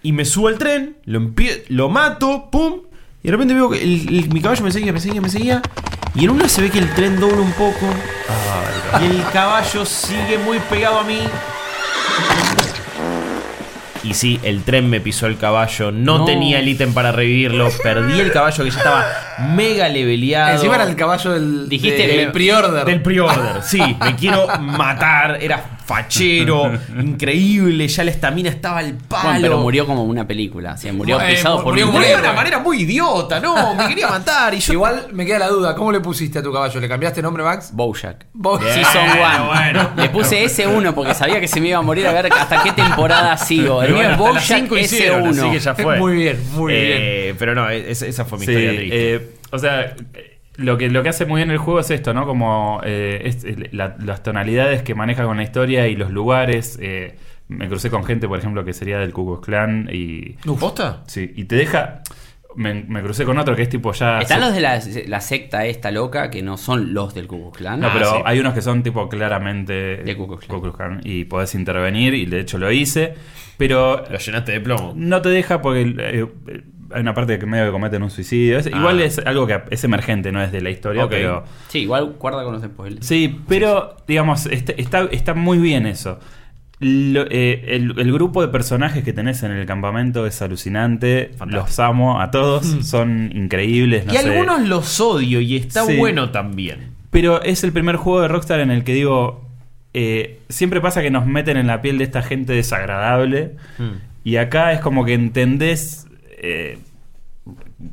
Y me subo al tren, lo, lo mato, pum. Y de repente veo que el- el- mi caballo me seguía, me seguía, me seguía. Y en una se ve que el tren dobla un poco. Ah, Y el caballo sigue muy pegado a mí. Y sí, el tren me pisó el caballo. No, No. tenía el ítem para revivirlo. Perdí el caballo que ya estaba mega leveleado. Encima era el caballo del, Dijiste de- del pre-order. Del pre-order, sí, me quiero matar, era fachero, increíble, ya la estamina estaba al palo. Bueno, pero murió como una película. O sea, murió Eh, pisado por murió Murió de una manera muy idiota, no, me quería matar y yo... Igual me queda la duda, ¿cómo le pusiste a tu caballo? ¿Le cambiaste nombre, Max? Bojack. Vos- Bien. Season 1. bueno. Le puse S1 porque sabía que se me iba a morir a ver hasta qué temporada sigo. El mío bueno, es Bojack cinco hicieron, así que S1. ya fue. Muy bien, muy Eh, Pero no, es- esa fue mi Sí, historia triste. eh, o sea, lo que, lo que hace muy bien el juego es esto, ¿no? Como eh, es- la- las tonalidades que maneja con la historia y los lugares. eh, me crucé con gente, por ejemplo, que sería del Ku Klux Klan y... ¿Posta? Sí, y te deja... Me, me crucé con otro que es tipo ya... Están los de la, la secta esta loca que no son los del Ku Klux Klan. No, Ah, pero sí. hay unos que son tipo claramente De Ku Klux Klan. Ku Klux Klan, y podés intervenir y de hecho lo hice, pero Lo llenaste de plomo. no te deja porque eh, eh, hay una parte que medio que cometen un suicidio. Es- Ah. Igual es algo que es emergente, no es de la historia, pero Sí, igual guarda con los spoilers. sí, pero digamos este- está, está muy bien eso. lo- eh, el, el grupo de personajes que tenés en el campamento es alucinante. Los amo a todos. Son increíbles. no y sé. algunos los odio y está Sí. bueno también. Pero es el primer juego de Rockstar en el que digo. eh, siempre pasa que nos meten en la piel de esta gente desagradable. Mm. Y acá es como que entendés eh,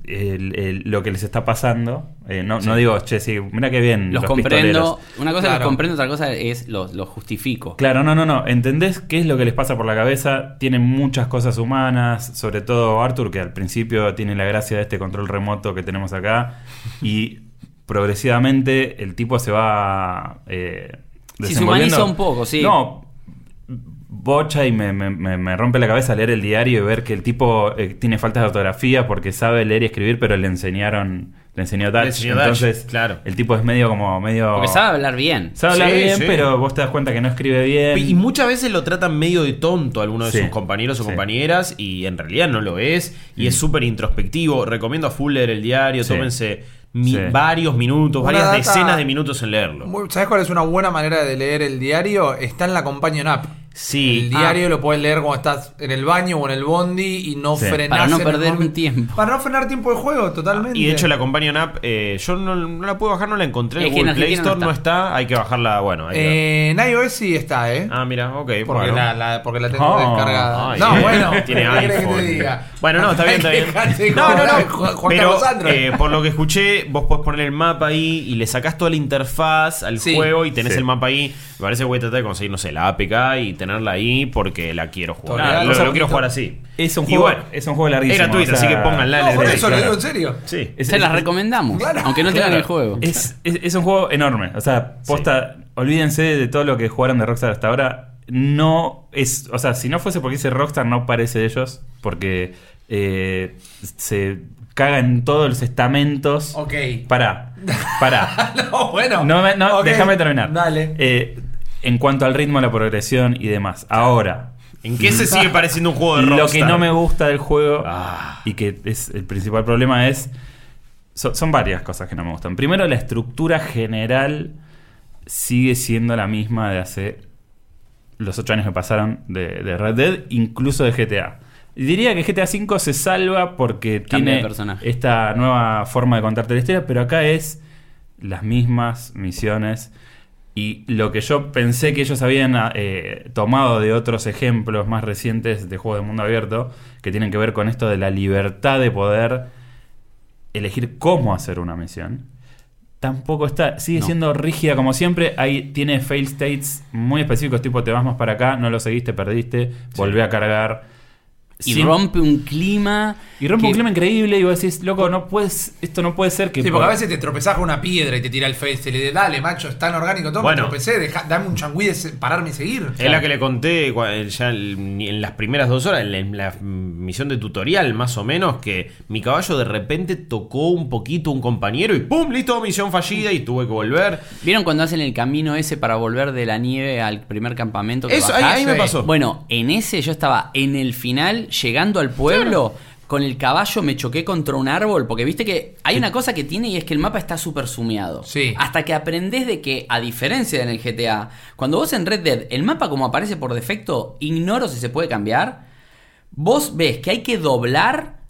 el- el- lo que les está pasando. Eh, no, no digo, che, sí, mira qué bien. Los, los comprendo. pistoleros". Una cosa Claro. los comprendo, otra cosa es los, los justifico. Claro, no, no, no. Entendés qué es lo que les pasa por la cabeza. Tienen muchas cosas humanas. Sobre todo Arthur, que al principio tiene la gracia de este control remoto que tenemos acá. Y progresivamente el tipo se va. Eh, Sí, se humaniza un poco, sí. No. Bocha y me, me- me- me rompe la cabeza leer el diario y ver que el tipo eh, tiene faltas de ortografía porque sabe leer y escribir, pero le enseñaron, le enseñó Dutch. Le enseñó Dutch, Entonces, claro. el tipo es medio como medio. Porque sabe hablar bien. Sabe hablar Sí, bien, sí. pero vos te das cuenta que no escribe bien. Y muchas veces lo tratan medio de tonto a alguno de Sí. sus compañeros o Sí. compañeras y en realidad no lo es. Y es súper introspectivo. Recomiendo a full leer el diario. Sí. Tómense mi- Sí. varios minutos, Una varias data- decenas de minutos en leerlo. ¿Sabes cuál es una buena manera de leer el diario? Está en la Companion App. Sí. El diario Ah. lo puedes leer cuando estás en el baño o en el bondi y no Sí. frenás. Para no perder momento. tiempo. Para no frenar tiempo de juego, totalmente. Y de hecho la Companion App, eh, yo no, no la puedo bajar, no la encontré en Es que en Google Play no Store, no está. hay que bajarla, bueno. hay que- Eh, en iOS sí está, ¿eh? Ah, mira, ok. porque, bueno. la, la- porque la tengo Oh, descargada. ay, no, eh, bueno. tiene ¿qué querés que iPhone. te diga? Bueno, no, está bien, está bien. No, no, no. Juan, Juan Pero eh, por lo que escuché, vos podés poner el mapa ahí y le sacás toda la interfaz al Sí. juego y tenés Sí. el mapa ahí. Me parece que voy a tratar de conseguir, no sé, la APK y tenerla ahí porque la quiero jugar. Total, lo, o sea, lo quiero jugar así. Es un juego, bueno, es un juego larguísimo. Es gratuito, o sea, así que pónganla en no, el por eso lo digo en serio. Sí. Es- Se es- las recomendamos. Claro, aunque no tengan el juego. Es, es- es un juego enorme. O sea, posta, olvídense de todo lo que jugaron de Rockstar hasta ahora. No es. O sea, si no fuese porque dice Rockstar, no parece de ellos. Porque eh, se caga en todos los estamentos. Ok. Pará, pará. no, bueno. No, no, déjame terminar. Dale. Eh, en cuanto al ritmo, la progresión y demás. Ahora, ¿En qué se sigue pareciendo un juego de lo Rockstar? que no me gusta del juego Ah. y que es el principal problema es. so- son varias cosas que no me gustan. Primero, la estructura general sigue siendo la misma de hace los ocho años que pasaron de, de Red Dead, incluso de GTA. Diría que GTA V se salva porque Cambia tiene esta nueva forma de contarte la historia, pero acá es las mismas misiones. Y lo que yo pensé que ellos habían eh, tomado de otros ejemplos más recientes de juegos de mundo abierto, que tienen que ver con esto de la libertad de poder elegir cómo hacer una misión, tampoco está. Sigue No. siendo rígida como siempre. Ahí tiene fail states muy específicos, tipo te vas más para acá, no lo seguiste, perdiste, volvé a cargar. Y rompe un clima. y rompe que- un clima increíble y vos decís, loco, no puedes, esto no puede ser que... Sí, por- porque a veces te tropezás con una piedra y te tira el face y le dices, dale, macho, es tan orgánico todo, Bueno. me tropecé, deja- dame un changüí de pararme y seguir. Es la que le conté cua- ya en las primeras dos horas, en la, en la misión de tutorial, más o menos, que mi caballo de repente tocó un poquito un compañero y ¡pum! Listo, misión fallida y tuve que volver. ¿Vieron cuando hacen el camino ese para volver de la nieve al primer campamento? que Eso, ahí, bajás? ahí me Sí. pasó. Bueno, en ese yo estaba en el final, llegando al pueblo, con el caballo me choqué contra un árbol, porque viste que hay una cosa que tiene y es que el mapa está súper sumeado. Sí. Hasta que aprendés de que, a diferencia de en el GTA, cuando vos en Red Dead, el mapa como aparece por defecto, ignoro si se puede cambiar, vos ves que hay que doblar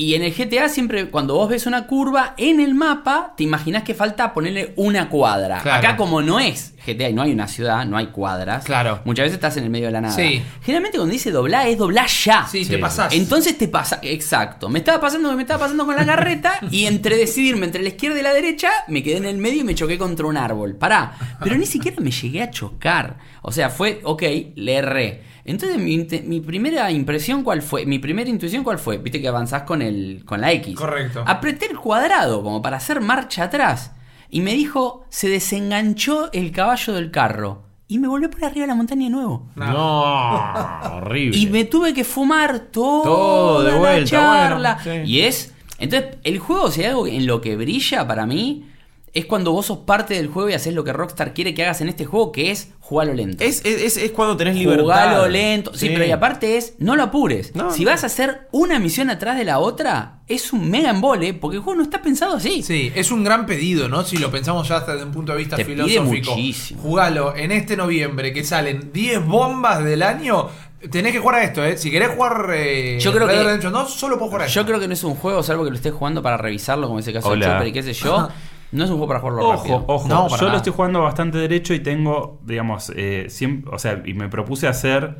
y en el GTA siempre cuando vos ves una curva en el mapa te imaginás que falta ponerle una cuadra. Claro. Acá como no es GTA y no hay una ciudad, no hay cuadras. Claro. Muchas veces estás en el medio de la nada. Sí. Generalmente cuando dice doblar es doblar ya. Sí, Sí. te pasás. Entonces te pasa, exacto. Me estaba pasando me estaba pasando con la carreta y entre decidirme entre la izquierda y la derecha, me quedé en el medio y me choqué contra un árbol. Pará, pero ni siquiera me llegué a chocar. O sea, fue, ok, le erré. Entonces mi, mi primera impresión cuál fue, mi primera intuición cuál fue, viste que avanzás con el con la X. Correcto. Apreté el cuadrado como para hacer marcha atrás y me dijo, se desenganchó el caballo del carro y me volvió por arriba de la montaña de nuevo. No, horrible. Y me tuve que fumar todo, Todo de la vuelta, charla. bueno, sí. Y es. Entonces, el juego, si hay algo en lo que brilla para mí, es cuando vos sos parte del juego y haces lo que Rockstar quiere que hagas en este juego, que es jugarlo lento. Es, es, es- es cuando tenés libertad. Jugalo lento. Sí, pero y aparte es, no lo apures. No, si no. vas a hacer una misión atrás de la otra, es un mega embole, porque el juego no está pensado así. Sí, es un gran pedido, ¿no? Si lo pensamos ya hasta desde un punto de vista Te pide filosófico. muchísimo. Jugalo en este noviembre que salen 10 bombas del año. Tenés que jugar a esto, ¿eh? Si querés jugar eh, Yo creo Red que- Redemption 2, solo puedo jugar a Yo esto. creo que no es un juego, salvo que lo estés jugando para revisarlo, como en ese caso de. Chopper y qué sé yo. No es un juego para jugarlo rápido. Ojo, ojo. No, para yo nada. lo estoy jugando bastante derecho y tengo, digamos, eh, siempre, o sea, y me propuse hacer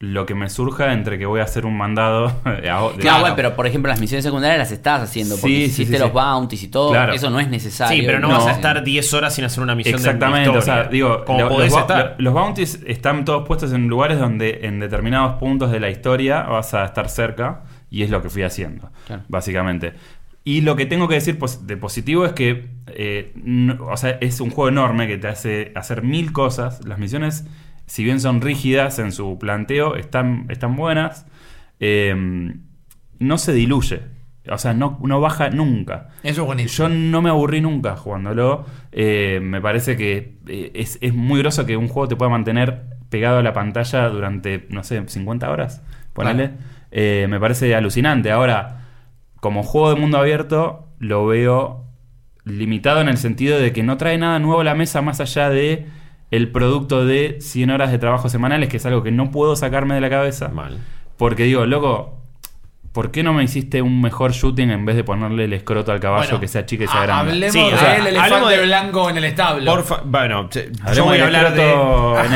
lo que me surja entre que voy a hacer un mandado. Claro, bueno, pero por ejemplo las misiones secundarias las estás haciendo porque Sí, sí, hiciste sí, los sí. bounties y todo, Claro. eso no es necesario. Sí, pero no, No. vas a estar 10 horas sin hacer una misión Exactamente, de o sea, digo, como lo- podés los, estar. lo- los bounties están todos puestos en lugares donde en determinados puntos de la historia vas a estar cerca y es lo que fui haciendo, Claro. básicamente. Y lo que tengo que decir de positivo es que, eh, no- o sea, es un juego enorme que te hace hacer mil cosas. Las misiones, si bien son rígidas en su planteo, están, están buenas. Eh, no se diluye, o sea, no, no baja nunca. Eso es buenísimo. Yo no me aburrí nunca jugándolo. Eh, me parece que eh, es, es muy groso que un juego te pueda mantener pegado a la pantalla durante, no sé, 50 horas. Ponele. Me parece alucinante. Ahora, como juego de mundo abierto, lo veo limitado en el sentido de que no trae nada nuevo a la mesa más allá de el producto de 100 horas de trabajo semanales, que es algo que no puedo sacarme de la cabeza. Mal. Porque digo, loco, ¿por qué no me hiciste un mejor shooting en vez de ponerle el escroto al caballo Bueno, que sea chica y sea ha- grande? Hablemos Sí, o de sea, el elefante de- blanco en el establo. Porfa, bueno, yo voy a hablar de.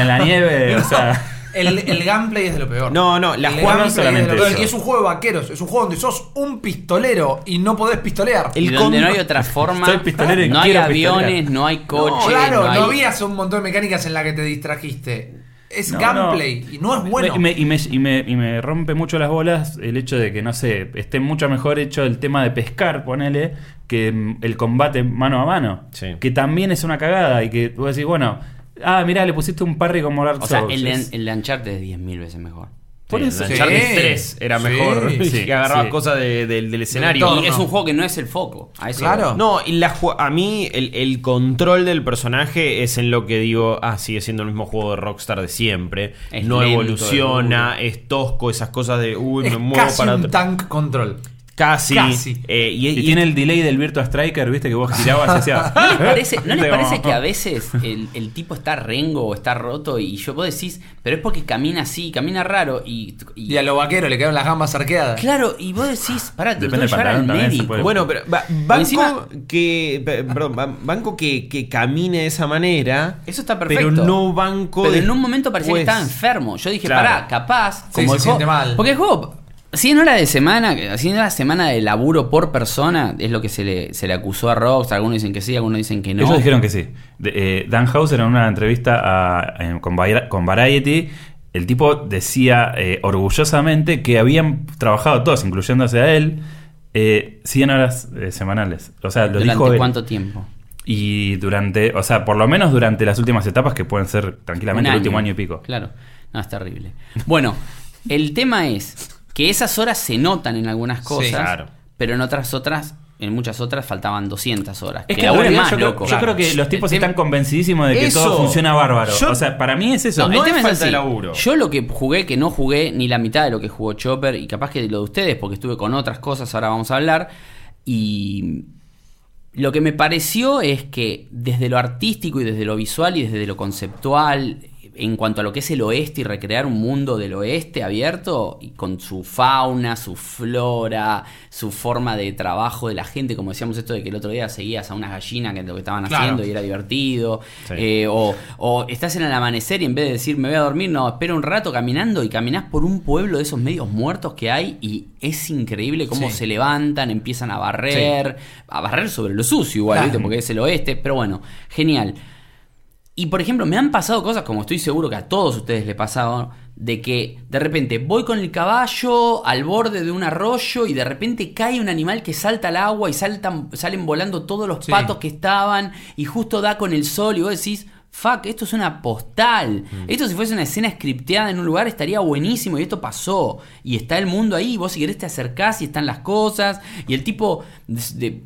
en la nieve, o sea... El, el gameplay es de lo peor. No, no, la jugada- no solamente es de lo peor. eso. Y es un juego de vaqueros. Es un juego donde sos un pistolero y no podés pistolear. Y el donde con- no hay otra forma, Soy pistolero y no hay aviones, pistolear. no hay No, coches, claro, no, hay- habías un montón de mecánicas en la que te distrajiste. Es No, gameplay y no es bueno. Y me, y, me, y me- y me rompe mucho las bolas el hecho de que, no sé, esté mucho mejor hecho el tema de pescar, ponele, que mm, el combate mano a mano. Sí. Que también es una cagada y que vos decís, bueno, ah, mirá, le pusiste un parry como Dark O sea, Souls. el, Es- el de Uncharted es 10.000 veces mejor. Por Sí, eso. el Uncharted Sí. 3 era Sí, mejor. sí, que agarraba sí. cosas de- del- del escenario. Y es un juego que no es el foco. A eso Claro. voy. No, y la, ju- a mí el, el control del personaje es en lo que digo, ah, sigue siendo el mismo juego de Rockstar de siempre. Es no lento, evoluciona, es es tosco, esas cosas de, uy, es me muevo casi para un atrás. tank control. Casi. Casi. Eh, y, Y, y- tiene el delay del Virtua Striker, viste, que vos girabas y hacías. ¿No les parece, ¿no les Viste, parece como- que a veces el, el tipo está rengo o está roto y yo vos decís, pero es porque camina así, camina raro y, y- Y a los vaqueros le quedaron las gambas arqueadas. claro, y vos decís, pará, te lo Depende tengo que del llevar al médico. puede- Bueno, pero ba- banco encima- que. pe- Perdón, ba- banco que, que camine de esa manera. Eso está perfecto. Pero no banco. Pero de- en un momento parecía pues, que estaba enfermo. Yo dije, Claro. pará, capaz. Sí, Como se el siente juego- mal. Porque el juego, 100 horas de semana, 100 horas de semana de laburo por persona, es lo que se le, se le acusó a Rockstar. Algunos dicen que sí, algunos dicen que no. Ellos dijeron que sí. De- eh, Dan Hauser en una entrevista a- con, con Variety, el tipo decía eh, orgullosamente que habían trabajado todos, incluyéndose a él, eh, 100 horas eh, semanales. O sea, lo ¿Durante dijo él. cuánto tiempo? Y durante, o sea, por lo menos durante las últimas etapas que pueden ser tranquilamente el último año y pico. Claro. No, es terrible. Bueno, el tema es que esas horas se notan en algunas cosas, claro. pero en otras otras, en muchas otras faltaban 200 horas. Es que que laburo es más yo, creo- loco. yo creo que los tipos están convencidísimos de que Eso. todo funciona bárbaro. Yo- o sea, para mí es eso. No, el es tema es falta de así. laburo. Yo lo que jugué, que no jugué ni la mitad de lo que jugó Chopper, y capaz que lo de ustedes, porque estuve con otras cosas, ahora vamos a hablar. Y lo que me pareció es que desde lo artístico y desde lo visual y desde lo conceptual, en cuanto a lo que es el oeste y recrear un mundo del oeste abierto, y con su fauna, su flora, su forma de trabajo de la gente, como decíamos esto de que el otro día seguías a unas gallinas que es lo que estaban Claro. haciendo y era divertido, Sí. eh, o, o estás en el amanecer y en vez de decir me voy a dormir, no, espera un rato caminando y caminás por un pueblo de esos medios muertos que hay y es increíble cómo Sí. se levantan, empiezan a barrer, a barrer sobre lo sucio igual, Claro. ¿viste? porque es el oeste, pero bueno, genial. Y por ejemplo, me han pasado cosas, como estoy seguro que a todos ustedes les pasaron, de que de repente voy con el caballo al borde de un arroyo y de repente cae un animal que salta al agua y saltan, salen volando todos los Sí. patos que estaban y justo da con el sol y vos decís, fuck, esto es una postal. Esto si fuese una escena scripteada en un lugar estaría buenísimo y esto pasó. Y está el mundo ahí, vos si querés te acercás y están las cosas. Y el tipo de- de-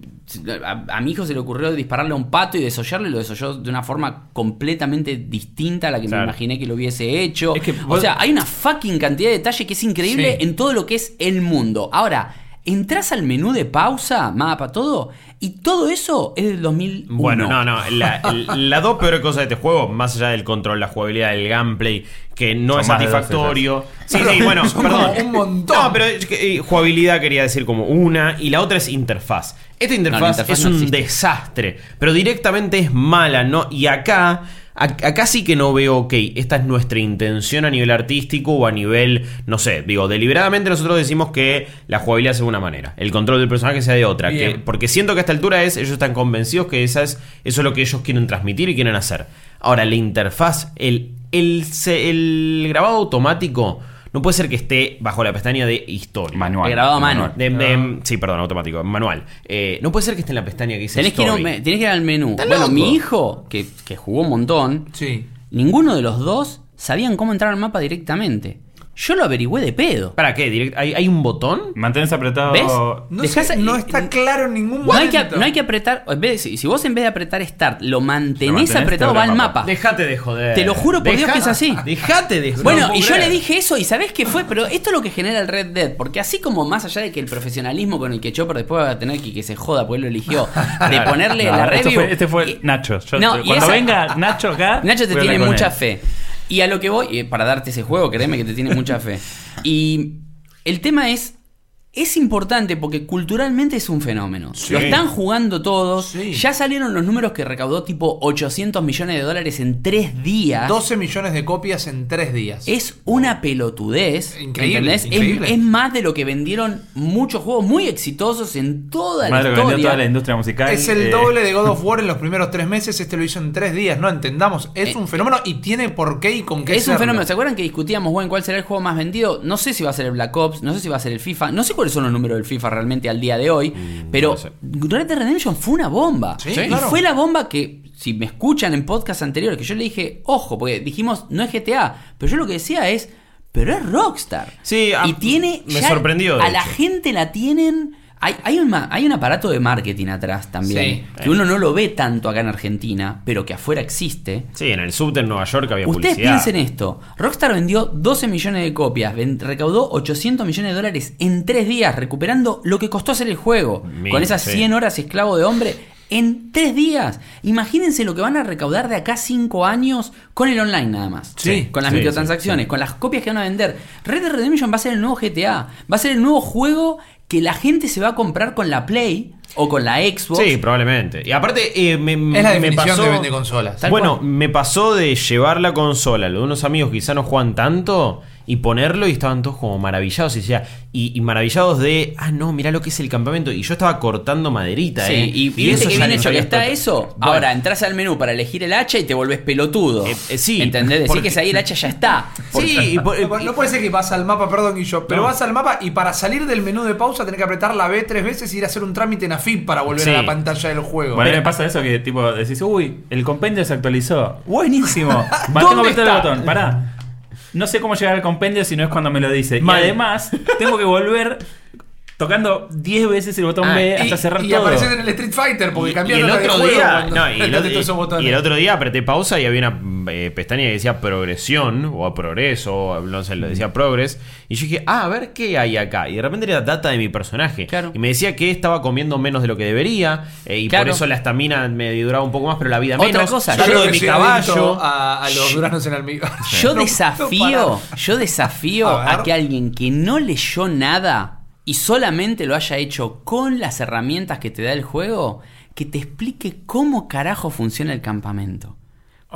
A, a mi hijo se le ocurrió dispararle a un pato y desollarlo y lo desolló de una forma completamente distinta a la que Claro. me imaginé que lo hubiese hecho. Es que o sea, hay una fucking cantidad de detalle que es increíble Sí. en todo lo que es el mundo. Ahora, entras al menú de pausa, mapa, todo, y todo eso es del 2001. Bueno, no, no. La, las dos peores cosas de este juego, más allá del control, la jugabilidad, el gameplay, que no Son es satisfactorio. Sí, Pero sí, bueno, son perdón. como un montón. No, pero eh, jugabilidad quería decir como una, y la otra es interfaz. Esta interfaz, es no un existe. desastre, pero directamente es mala, ¿no? Y acá. Acá sí que no veo, ok, esta es nuestra intención a nivel artístico o a nivel, no sé, digo, deliberadamente nosotros decimos que la jugabilidad sea de una manera, el control del personaje sea de otra, que, porque siento que a esta altura es, ellos están convencidos que esa es, eso es lo que ellos quieren transmitir y quieren hacer. Ahora, la interfaz, el, el, el grabado automático, no puede ser que esté bajo la pestaña de historia. Manual. Grabado a mano. De- de- sí, perdón, automático, manual. Eh, no puede ser que esté en la pestaña que dice Tenés que, ir, un story. tenés que ir al menú. ¿Estás Bueno, loco? mi hijo, que, que jugó un montón, Sí. ninguno de los dos sabían cómo entrar al mapa directamente. Yo lo averigüé de pedo. ¿Para qué? Direct- ¿Hay, hay un botón? Mantenés apretado. ¿Ves? No, Dejás- sé, no está claro en ningún No hay, momento. que, no hay que apretar. en vez de- si si vos en vez de apretar Start lo mantenés, Lo mantenés, apretado, va al el mapa. mapa. Dejate de joder. Te lo juro por Dios que es así. Dejate de joder. Bueno, No y yo creer. le dije eso, y ¿sabés qué fue? Pero esto es lo que genera el Red Dead. Porque así como más allá de que el profesionalismo con el que Chopper después va a tener que, que se joda, porque él lo eligió, de ponerle No, la review. fue- este fue y- Nacho. Yo- cuando esa- venga Nacho acá. Nacho te tiene mucha él. fe. Y a lo que voy, eh, para darte ese juego, créeme que te tiene mucha fe. Y el tema es, es importante porque culturalmente es un fenómeno. Sí. Lo están jugando todos. Sí. Ya salieron los números que recaudó tipo 800 millones de dólares en tres días. 12 millones de copias en 3 días. Es una pelotudez. Increíble, increíble. Es, más de lo que vendieron muchos juegos muy exitosos en toda la vendió historia. toda la industria musical. Es el eh, doble de God of War en los primeros tres meses. Este lo hizo en tres días. No entendamos. Es Eh, un fenómeno y tiene por qué y con qué Es un fenómeno. ¿Se acuerdan que discutíamos, bueno, cuál será el juego más vendido? No sé si va a ser el Black Ops, no sé si va a ser el FIFA, no sé cuáles son los números del FIFA realmente al día de hoy, pero no lo sé. Red Dead Redemption fue una bomba. Sí, y claro. fue la bomba que, si me escuchan en podcast anteriores, que yo le dije, ojo, porque dijimos, no es GTA, pero yo lo que decía es, pero es Rockstar. Sí, a- y tiene. me sorprendió, A la gente la tienen. Hay, hay, un, hay un aparato de marketing atrás también. Sí. que uno no lo ve tanto acá en Argentina, pero que afuera existe. Sí, en el subte en Nueva York había Ustedes publicidad. piensen esto. Rockstar vendió 12 millones de copias, recaudó 800 millones de dólares en 3 días, recuperando lo que costó hacer el juego. Mil, con esas sí. 100 horas esclavo de hombre. En 3 días. Imagínense lo que van a recaudar de acá 5 años con el online nada más. Sí, Con las sí, microtransacciones, con las copias que van a vender. Red Dead Redemption va a ser el nuevo GTA. Va a ser el nuevo juego que la gente se va a comprar con la Play o con la Xbox. Sí, probablemente. Y aparte, eh, me, Es la me pasó. de vende consolas. Tal bueno, cual. me pasó de llevar la consola, lo de unos amigos que quizá no juegan tanto, y ponerlo y estaban todos como maravillados. Y, decía, y, y maravillados de, ah, no, mirá lo que es el campamento. Y yo estaba cortando maderita, Sí, ¿eh? y, y viste que ya bien hecho que está eso. Bueno, Ahora entras al menú para elegir el hacha y te volvés pelotudo. Eh, eh, sí, ¿Entendés? Decir porque- que ahí el hacha ya está. Sí, y por- No, no puede ser que vas al mapa, perdón, y yo, pero No. vas al mapa y para salir del menú de pausa tenés que apretar la B tres veces y ir a hacer un trámite en AFIP para volver Sí. a la pantalla del juego. Bueno, a mí me pasa eso que tipo decís, uy, el compendio se actualizó. Buenísimo. ¿Dónde tengo que apretar el está? botón. Pará. No sé cómo llegar al compendio si no es cuando me lo dice. Mal. Y además, tengo que volver tocando 10 veces el botón Ah, B y, hasta cerrar y todo. apareces en el Street Fighter porque Y, y cambiaron el de otro juego día, no, y, el otro, y el otro día apreté pausa y había una eh, pestaña que decía progresión o progreso, o no sé, lo decía progress. Y yo dije, ah, a ver qué hay acá. Y de repente era data de mi personaje. Claro. Y me decía que estaba comiendo menos de lo que debería. eh, y Claro. por eso la estamina me duraba un poco más, pero la vida Otra menos. cosa, yo de mi caballo. A, a los duranos en almíbar. Yo No desafío, yo desafío A a, que alguien que no leyó nada y solamente lo haya hecho con las herramientas que te da el juego, que te explique cómo carajo funciona el campamento.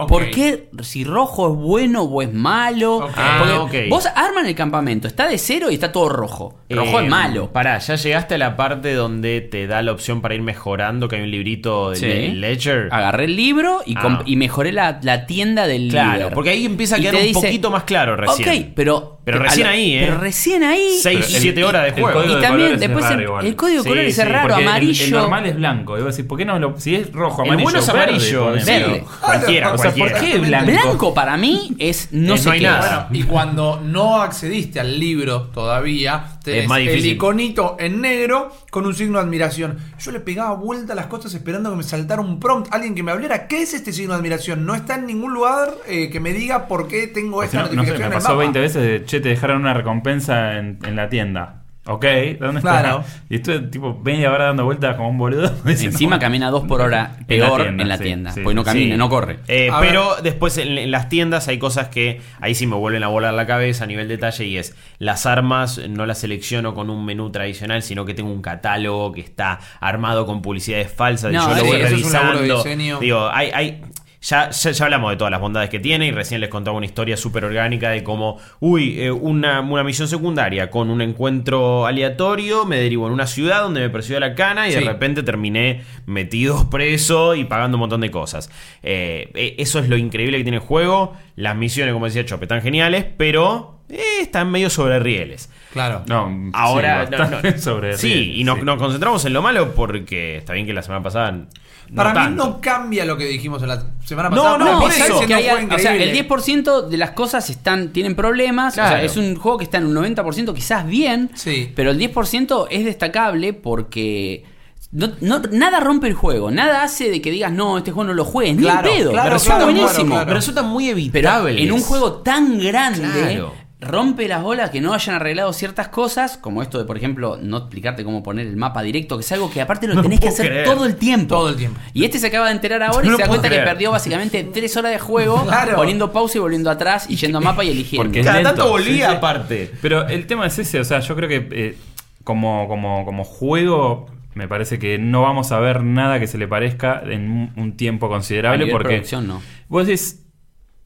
¿Por qué si rojo es bueno o es malo? Ah, Porque ok. Vos arman el campamento, está de cero y está todo rojo. Rojo Eh, es malo. Pará, ya llegaste a la parte donde te da la opción para ir mejorando, que hay un librito de Sí. Le- Ledger. Agarré el libro y, Ah. y mejoré la, la tienda del Claro, líder. porque ahí empieza a Y quedar un dice, poquito más claro recién. Ok, pero. Pero recién ahí, ¿eh? Pero recién ahí. Seis, Pero el- siete horas de juego. código Y de también después el, código de Sí, colores sí, es raro, el- amarillo. El, normal es blanco. Y vos decís, ¿por qué no lo.? Si es rojo, El amarillo. bueno es verde, amarillo. Verde. Cualquiera, O sea, ¿por qué blanco? Blanco para mí es no Eh, sé no hay qué. nada. Bueno, y cuando no accediste al libro todavía, tenés Es más el difícil. iconito en negro con un signo de admiración. Yo le pegaba vuelta a las cosas esperando que me saltara un prompt, alguien que me hablara. ¿Qué es este signo de admiración? No está en ningún lugar eh, que me diga por qué tengo O esta sea, no, no sé, notificación me en el pasó mapa. 20 veces de, che, te dejaron una recompensa en, en la tienda. Ok, ¿dónde Claro. está? Y estuve tipo media hora dando vueltas como un boludo. Encima camina dos por hora En la peor tienda, en la sí, tienda. sí. Porque no camina, Sí. no corre. Eh, pero después en, en las tiendas hay cosas que ahí sí me vuelven a volar la cabeza a nivel detalle y es las armas no las selecciono con un menú tradicional, sino que tengo un catálogo que está armado con publicidades falsas No, y yo lo voy eso es un de revisando. diseño. Digo, hay, hay ya, ya, ya hablamos de todas las bondades que tiene y recién les contaba una historia súper orgánica de cómo, uy, eh, una, una misión secundaria con un encuentro aleatorio me derivó en una ciudad donde me persiguió la cana y de repente terminé metido preso y pagando un montón de cosas. Eh, eh, eso es lo increíble que tiene el juego. Las misiones, como decía Chope, están geniales, pero eh, están medio sobre rieles. Claro. No, Ahora, sí, no, no. sobre sí, y nos, sí. nos concentramos en lo malo porque está bien que la semana pasada. no Para mí tanto. no cambia lo que dijimos la semana No, pasada. no, mí por eso. que hay- o sea, el increíble. 10% de las cosas están tienen problemas. O sea, es un juego que está en un 90% quizás bien. Sí. Pero el 10% es destacable porque. No, no- nada rompe el juego, nada hace de que digas, no, este juego no lo juegues, Claro, ni en pedo. claro, pero está claro, buenísimo. claro, claro. Me resulta muy Pero evitable. en un juego tan grande, Claro. Rompe las bolas que no hayan arreglado ciertas cosas, como esto de, por ejemplo, no explicarte cómo poner el mapa directo, que es algo que aparte lo No tenés que hacer creer. todo el tiempo. Todo el tiempo. Y este se acaba de enterar ahora y se da cuenta creer. que perdió básicamente tres horas de juego Claro. poniendo pausa y volviendo atrás y yendo a mapa y eligiendo. Porque Cada lento, tanto volvía sí, sí. aparte. Pero el tema es ese, o sea, yo creo que eh, como, como, como juego me parece que no vamos a ver nada que se le parezca en un, tiempo A considerable nivel porque producción, no. vos decís,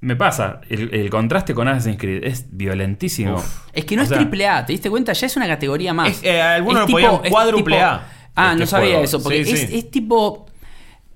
me pasa, el, el contraste con Assassin's Creed es violentísimo. Uf. Es que no O es triple A, ¿te diste cuenta? Ya es una categoría más. Es, eh, algunos Es lo cuádruple tipo- A, Ah, este no sabía juego. eso, porque Sí, es, sí. es tipo...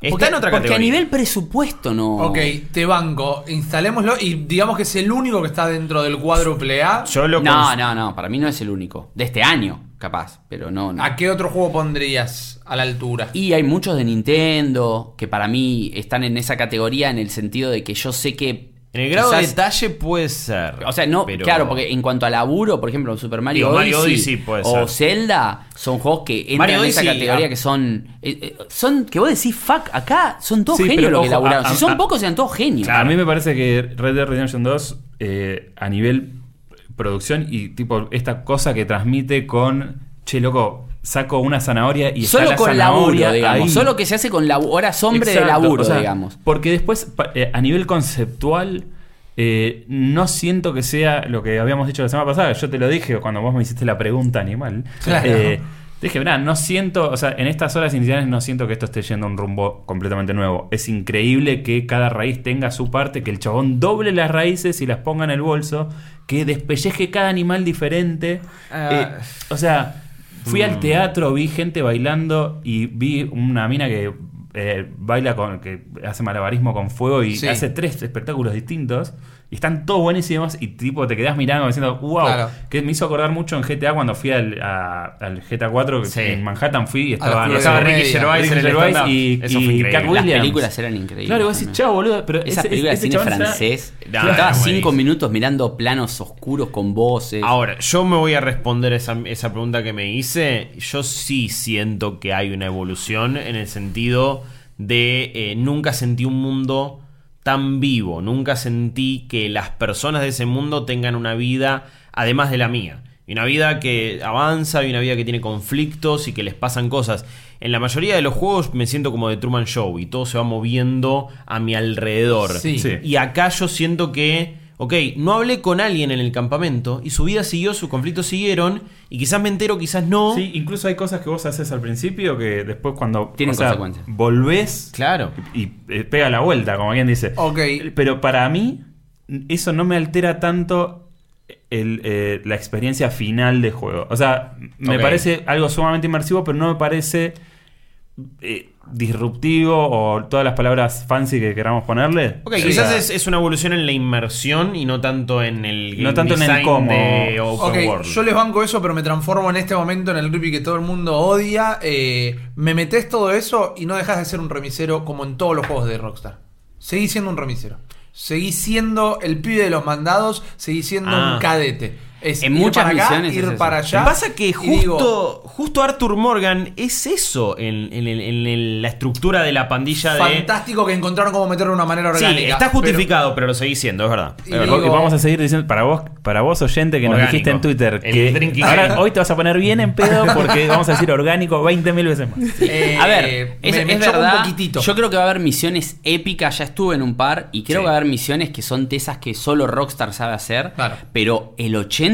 Está porque, en otra porque a categoría. nivel presupuesto no... Ok, te banco, instalémoslo y digamos que es el único que está dentro del cuádruple A. Yo lo No, no, no, para mí no es el único. De este año, capaz, pero no. no. ¿A qué otro juego pondrías a la altura? Y hay muchos de Nintendo que para mí están en esa categoría en el sentido de que yo sé que. En el grado de detalle puede ser. O sea, no, pero- claro, porque en cuanto a laburo, por ejemplo, Super Mario, Digo, Mario Odyssey, Odyssey puede o ser. Zelda son juegos que entran Mario en esa Odyssey, categoría ah. que son. eh, eh, son que vos decís, fuck, acá son todos Sí, genios los que laburaron. a- si son a- pocos, sean todos genios. A mí me parece que Red Dead Redemption 2, eh, a nivel producción y tipo esta cosa que transmite con, che, loco, saco una zanahoria y está Solo la con zanahoria laburo, digamos. ahí. Solo que se hace con laburo. Horas hombre de Exacto, laburo, o sea, digamos. Porque después, eh, a nivel conceptual, eh, no siento que sea lo que habíamos dicho la semana pasada. Yo te lo dije cuando vos me hiciste la pregunta animal. Claro. Eh, te dije, mirá, no siento, o sea, en estas horas iniciales no siento que esto esté yendo a un rumbo completamente nuevo. Es increíble que cada raíz tenga su parte, que el chabón doble las raíces y las ponga en el bolso, que despelleje cada animal diferente. Ah. Eh, o sea, fui al teatro, vi gente bailando y vi una mina que eh, baila con, que hace malabarismo con fuego y Sí. hace tres espectáculos distintos. Y están todos buenísimos y tipo te quedás mirando diciendo, wow, Claro. que me hizo acordar mucho en GTA cuando fui al, a- al GTA 4, que Sí. en Manhattan fui y Estaba Ricky. Gervais en el Ricky Gervais y, Eso y. Cat Las Williams. películas eran increíbles. Claro, vos decís, chao, boludo. Pero Esas películas de cine francés. No, estaba era cinco minutos mirando planos oscuros con voces. Ahora, yo me voy a responder esa, esa pregunta que me hice. Yo sí siento que hay una evolución en el sentido de eh, nunca sentí un mundo tan vivo, nunca sentí que las personas de ese mundo tengan una vida además de la mía. Y una vida que avanza y una vida que tiene conflictos y que les pasan cosas. En la mayoría de los juegos me siento como de Truman Show y todo se va moviendo a mi alrededor. Sí. Sí. Y acá yo siento que, ok, no hablé con alguien en el campamento y su vida siguió, sus conflictos siguieron y quizás me entero, quizás no. Sí, incluso hay cosas que vos haces al principio que después cuando Tienen o sea, consecuencias. volvés Claro. y eh, pega la vuelta, como quien dice. Ok. Pero para mí, eso no me altera tanto el, eh, la experiencia final de juego. O sea, me parece algo sumamente inmersivo, pero no me parece eh, disruptivo o todas las palabras fancy que queramos ponerle. Ok, Sí. quizás es, es una evolución en la inmersión y no tanto en el No tanto en el design cómo. de Open World. yo les banco eso, pero me transformo en este momento en el Rippy que todo el mundo odia. Eh, me metes todo eso y no dejas de ser un remisero como en todos los juegos de Rockstar. Seguís siendo un remisero. Seguís siendo el pibe de los mandados, seguís siendo Ah. un cadete. Es En ir muchas para acá, misiones ir es para Lo allá. que pasa que justo, digo, justo Arthur Morgan es eso en, en en la estructura de la pandilla de. fantástico que encontraron cómo meterlo de una manera Sí, orgánica. está justificado, pero, lo seguís siendo, es verdad. Y Pero digo- y vamos a seguir diciendo, para vos, para vos oyente que nos dijiste en Twitter, que drinking ahora hoy te vas a poner bien en pedo porque vamos a decir orgánico 20 mil veces más. Eh, A ver, es, me, me es verdad. un poquitito. Yo creo que va a haber misiones épicas. Ya estuve en un par y creo Sí. que va a haber misiones que son de esas que solo Rockstar sabe hacer. Claro. Pero el 80%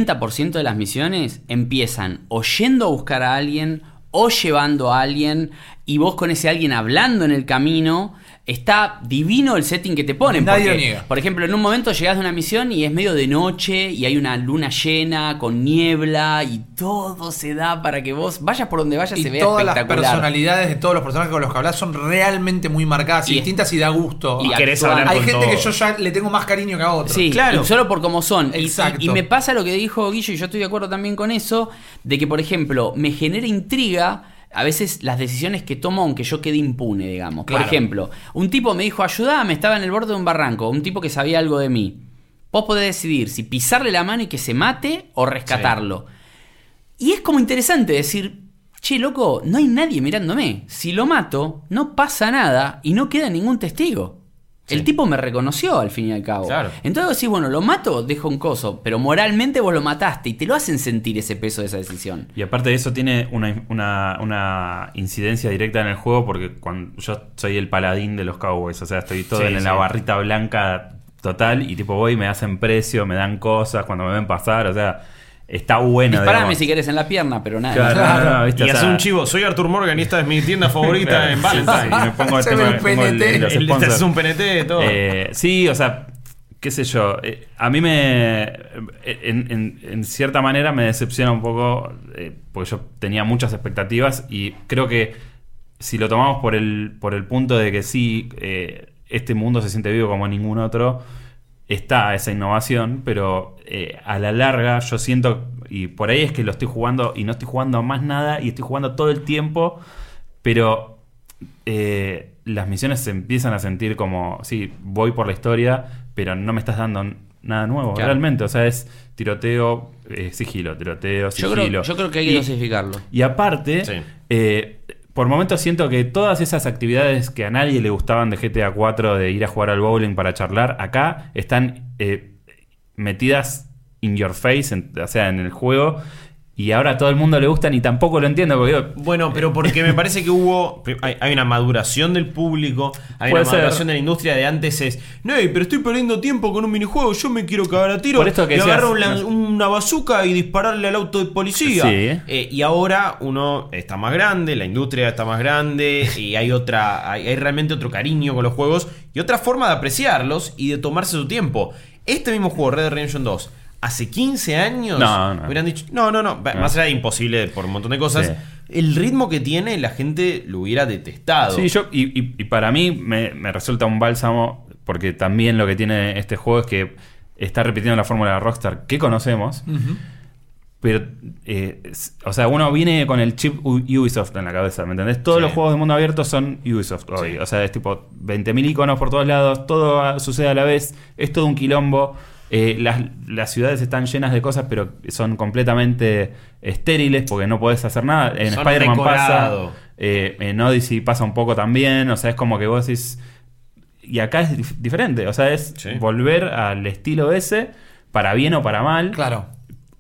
de las misiones empiezan o yendo a buscar a alguien o llevando a alguien y vos con ese alguien hablando en el camino. Está divino el setting que te ponen. Nadie porque, niega. Por ejemplo, en un momento llegás de una misión y es medio de noche y hay una luna llena con niebla y todo se da para que vos vayas por donde vayas y se vea todas las espectacular. personalidades de todos los personajes con los que hablas son realmente muy marcadas y, Y- distintas y da gusto. y querés hablar Hay con gente que yo ya le tengo más cariño que a otros. Sí, Claro. y solo por cómo son. Y- Exacto. Y, y me pasa lo que dijo Guillo, y yo estoy de acuerdo también con eso, de que, por ejemplo, me genera intriga a veces las decisiones que tomo aunque yo quede impune, digamos. Claro. Por ejemplo, un tipo me dijo, ayudame, estaba en el borde de un barranco, un tipo que sabía algo de mí. Vos podés decidir si pisarle la mano y que se mate o rescatarlo. Y es como interesante decir, che, loco, no hay nadie mirándome. Si lo mato, no pasa nada y no queda ningún testigo. El tipo me reconoció al fin y al cabo. Claro. Entonces decís, bueno, lo mato, dejo un coso, pero moralmente vos lo mataste y te lo hacen sentir ese peso de esa decisión. Y aparte de eso tiene una, una- una incidencia directa en el juego porque cuando yo soy el paladín de los Cowboys, o sea, estoy todo Sí, en sí. la barrita blanca total y tipo voy, me hacen precio, me dan cosas cuando me ven pasar, o sea, está bueno. Disparame digamos. si querés en la pierna, pero nada. Claro, más. no, no, ¿viste? Y O hace un chivo, soy Arthur Morgan y esta es mi tienda favorita en Valentine. me pongo, ve un tengo el- los El- este es un PNT, todo. Eh, sí, o sea, qué sé yo. eh, a mí me. En, en- en cierta manera me decepciona un poco. eh, porque yo tenía muchas expectativas. Y creo que si lo tomamos por el, por el punto de que sí, eh, este mundo se siente vivo como ningún otro. Está esa innovación, pero eh, a la larga yo siento, y por ahí es que lo estoy jugando y no estoy jugando a más nada y estoy jugando todo el tiempo, pero eh, las misiones se empiezan a sentir como, sí, voy por la historia, pero no me estás dando nada nuevo, Claro. realmente. O sea, es tiroteo, eh, sigilo, tiroteo, Yo sigilo. creo, yo creo que hay que Y- dosificarlo. y aparte, Sí. Por momentos siento que todas esas actividades que a nadie le gustaban de GTA 4, de ir a jugar al bowling para charlar, acá están eh, metidas in your face, o sea, en el juego. Y ahora a todo el mundo le gustan y tampoco lo entiendo. Porque Bueno, pero porque me parece que hubo. Hay, hay una maduración del público, hay Puede una ser. maduración de la industria de antes es. No, pero estoy perdiendo tiempo con un minijuego, yo me quiero cagar a tiro. Por esto que y agarrar una bazuca y dispararle al auto de policía. Sí. Eh, y ahora uno está más grande, la industria está más grande, y hay otra. Hay, hay realmente otro cariño con los juegos y otra forma de apreciarlos y de tomarse su tiempo. Este mismo juego, Red Dead Redemption 2. Hace 15 años No, no. hubieran dicho, no, no, no, más allá de imposible por un montón de cosas, Sí. el ritmo que tiene la gente lo hubiera detestado. Sí, yo, y, y- y para mí me, me resulta un bálsamo, porque también lo que tiene este juego es que está repitiendo la fórmula de Rockstar que conocemos. Pero, eh, o sea, uno viene con el chip Ubisoft en la cabeza, ¿me entendés? Todos Sí. los juegos de mundo abierto son Ubisoft hoy. O sea, es tipo 20.000 iconos por todos lados, todo sucede a la vez, es todo un quilombo. Eh, las, las ciudades están llenas de cosas, pero son completamente estériles porque no podés hacer nada. En Spider-Man pasa, eh, en Odyssey pasa un poco también. O sea, es como que vos decís. Y acá es dif- diferente. O sea, es Sí. volver al estilo ese, para bien o para mal. Claro.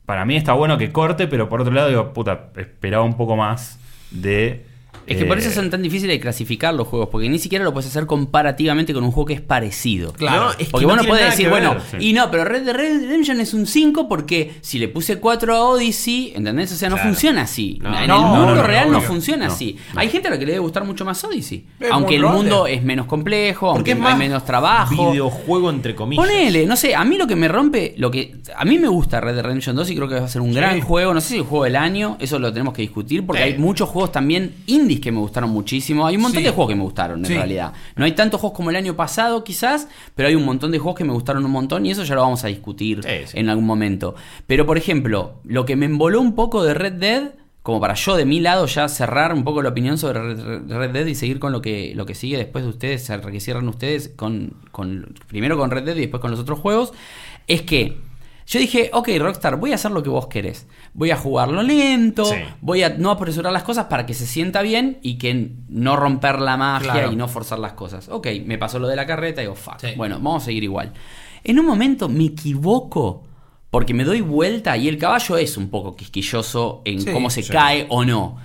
Para mí está bueno que corte, pero por otro lado digo, puta, esperaba un poco más de. Es que por eh, eso son tan difíciles de clasificar los juegos, porque ni siquiera lo puedes hacer comparativamente con un juego que es parecido. Claro. No, es que Porque no uno puede decir, bueno, sí. y no, pero Red Dead Redemption es un 5 porque si le puse 4 a Odyssey, ¿entendés? O sea, no Claro. funciona así. No, en no, el mundo real no, funciona así. Hay gente a la que le debe gustar mucho más Odyssey. Es aunque el mundo es menos complejo, aunque Porque hay menos trabajo. videojuego entre comillas. Ponele, no sé, a mí lo que me rompe, lo que a mí me gusta Red Dead Redemption 2 y creo que va a ser un Sí. gran juego, no sé si el juego del año, eso lo tenemos que discutir porque hay muchos juegos también indies que me gustaron muchísimo, hay un montón Sí. de juegos que me gustaron en Sí. realidad. No hay tantos juegos como el año pasado quizás, pero hay un montón de juegos que me gustaron un montón y eso ya lo vamos a discutir Sí, en algún momento. Pero por ejemplo, lo que me emboló un poco de Red Dead como para yo de mi lado ya cerrar un poco la opinión sobre Red Red Dead y seguir con lo que, lo que sigue después de ustedes, que cierran ustedes con, con primero con Red Dead y después con los otros juegos, es que Yo dije, ok, Rockstar, voy a hacer lo que vos querés. Voy a jugarlo lento, Sí. voy a no apresurar las cosas para que se sienta bien y que no romper la magia Claro. y no forzar las cosas. Ok, me pasó lo de la carreta y digo, fuck. Sí. Bueno, vamos a seguir igual. En un momento me equivoco porque me doy vuelta y el caballo es un poco quisquilloso en Sí, cómo se cae o no.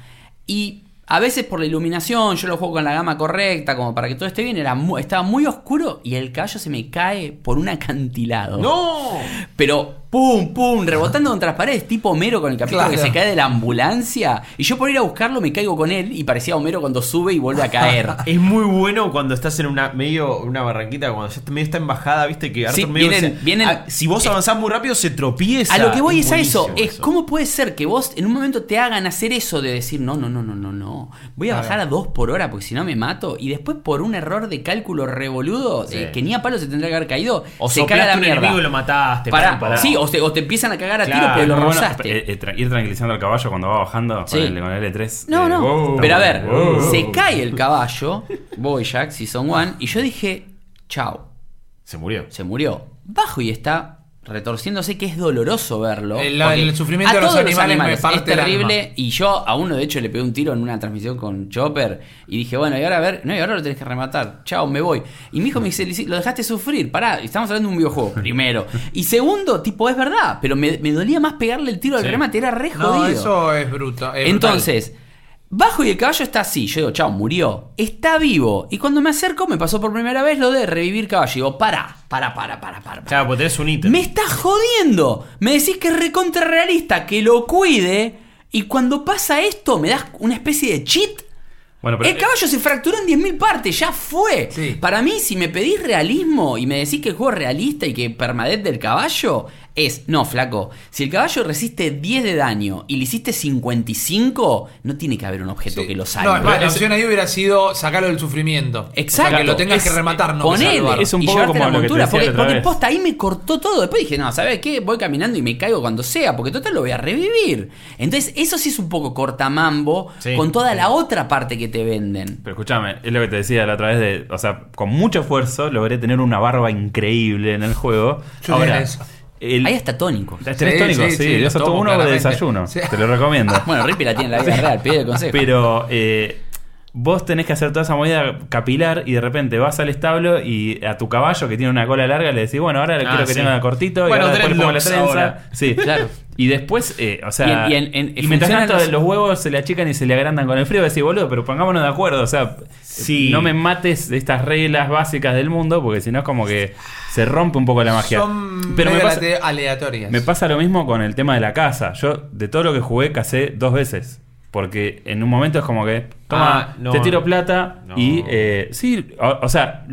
Y a veces por la iluminación, yo lo juego con la gama correcta, como para que todo esté bien, era mu- estaba muy oscuro y el caballo se me cae por un acantilado. ¡No! Pero pum, pum, rebotando contra las paredes, tipo Homero con el capítulo Claro. que se cae de la ambulancia. Y yo por ir a buscarlo me caigo con él y parecía Homero cuando sube y vuelve a caer. Es muy bueno cuando estás en una medio una barranquita, cuando ya medio está en bajada, viste que Arthur Sí, medio vienen- se- vienen- si vos eh, avanzás muy rápido se tropieza. A lo que voy es a eso, es cómo puede ser que vos en un momento te hagan hacer eso de decir, no, no, no, no, no, no, voy a bajar a 2 por hora porque si no me mato y después por un error de cálculo revoludo, Sí. eh, que ni a palo se tendría que haber caído, O se cae a la mierda. y lo mataste. Pará. Sí, o te, o te empiezan a cagar a tiro, Claro, pero lo Muy bueno, rozaste. eh, eh, ir tranquilizando al caballo cuando va bajando Sí. con, el, con el L3. No, eh, no. wow. Pero a ver, Wow. se cae el caballo, Bojack, Season 1, y yo dije, chao, Se murió. se murió. Bajo y está retorciéndose, que es doloroso verlo. El- sufrimiento de los animales me parte es terrible. Y yo a uno, de hecho, le pegué un tiro en una transmisión con Chopper. Y dije, bueno, y ahora a ver, no, y ahora lo tenés que rematar. Chao, me voy. Y mi hijo me dice, lo dejaste sufrir. Pará, estamos hablando de un videojuego, primero. Y segundo, tipo, es verdad, pero me, me dolía más pegarle el tiro al Sí. remate, era re No, jodido. eso es bruto. es Entonces, bajo y el caballo está así. Yo digo, chao, murió. Está vivo. Y cuando me acerco, me pasó por primera vez lo de revivir caballo. Y digo, para, para, para, para, para. Claro, pues tenés un ítem. Me estás jodiendo. Me decís que es recontra realista, que lo cuide. Y cuando pasa esto, me das una especie de cheat. Bueno, pero, el caballo se fracturó en 10.000 partes, ya fue. Sí. Para mí, si me pedís realismo y me decís que el juego es realista y que permadeath del caballo, es, no, flaco, si el caballo resiste 10 de daño y le hiciste 55, no tiene que haber un objeto Sí. que lo No, salve. más, la Es- opción ahí hubiera sido sacarlo del sufrimiento. Exacto. O sea, que lo tengas Es- que rematar, no Ponele. Es un y poco llevarte como la montura, porque, porque posta ahí me cortó todo. Después dije, no, ¿sabes qué? Voy caminando y me caigo cuando sea, porque total lo voy a revivir. Entonces, eso sí es un poco cortamambo Sí. con toda la otra parte que te venden. pero escúchame, es lo que te decía la otra vez de. O sea, con mucho esfuerzo logré tener una barba increíble en el juego. Yo Ahora, eso. El, Ahí está tónico. ¿Tenés Sí, tónico? sí, Sí, sí, yo tomo uno de desayuno. Sí. Te lo recomiendo. Bueno, Rippy la tiene en la vida real, pide el consejo. Pero eh, vos tenés que hacer toda esa movida capilar y de repente vas al establo y a tu caballo que tiene una cola larga le decís, bueno, ahora Ah, quiero que sí. tenga cortito Bueno, y ahora después le pongo la trenza. ahora. Sí, Claro. Y después, eh, o sea, Y en- y en- en- y mientras tanto los- los huevos se le achican y se le agrandan con el frío, decís, boludo, pero pongámonos de acuerdo, o sea, Sí. no me mates de estas reglas básicas del mundo porque si no es como que se rompe un poco la magia. Son pero me pasa, aleatorias. me pasa lo mismo con el tema de la casa. Yo, de todo lo que jugué, casé dos veces. Porque en un momento es como que, toma, Ah, no. te tiro plata No. y, eh, sí, o, o sea,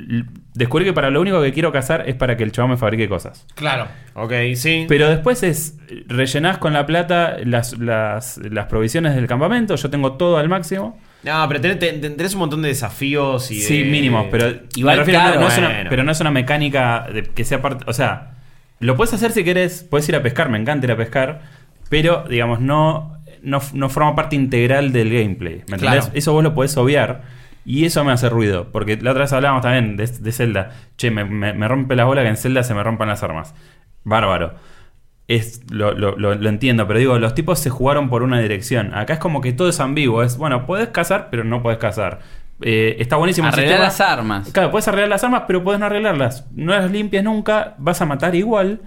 descubrí que para lo único que quiero cazar es para que el chabón me fabrique cosas. Claro. Ok, sí. Pero después es, rellenás con la plata las, las, las provisiones del campamento, yo tengo todo al máximo. No, pero tenés, ten- ten- tenés un montón de desafíos y Sí, de- mínimos, pero Igual, no- es una, bueno. pero no es una mecánica de que sea parte, o sea, lo puedes hacer si querés, puedes ir a pescar, me encanta ir a pescar, pero digamos no no, no forma parte integral del gameplay, ¿me entendés? Claro. Eso vos lo podés obviar y eso me hace ruido, porque la otra vez hablábamos también de, de Zelda, che, me, me- me rompe la bola que en Zelda se me rompan las armas. Bárbaro. Es, lo, lo- lo- lo entiendo, pero digo, los tipos se jugaron por una dirección. Acá es como que todo es ambiguo. Es, bueno, podés cazar, pero no podés cazar. Eh, está buenísimo Arreglar las armas. Claro, puedes arreglar las armas, pero puedes no arreglarlas. No las limpias nunca, vas a matar igual.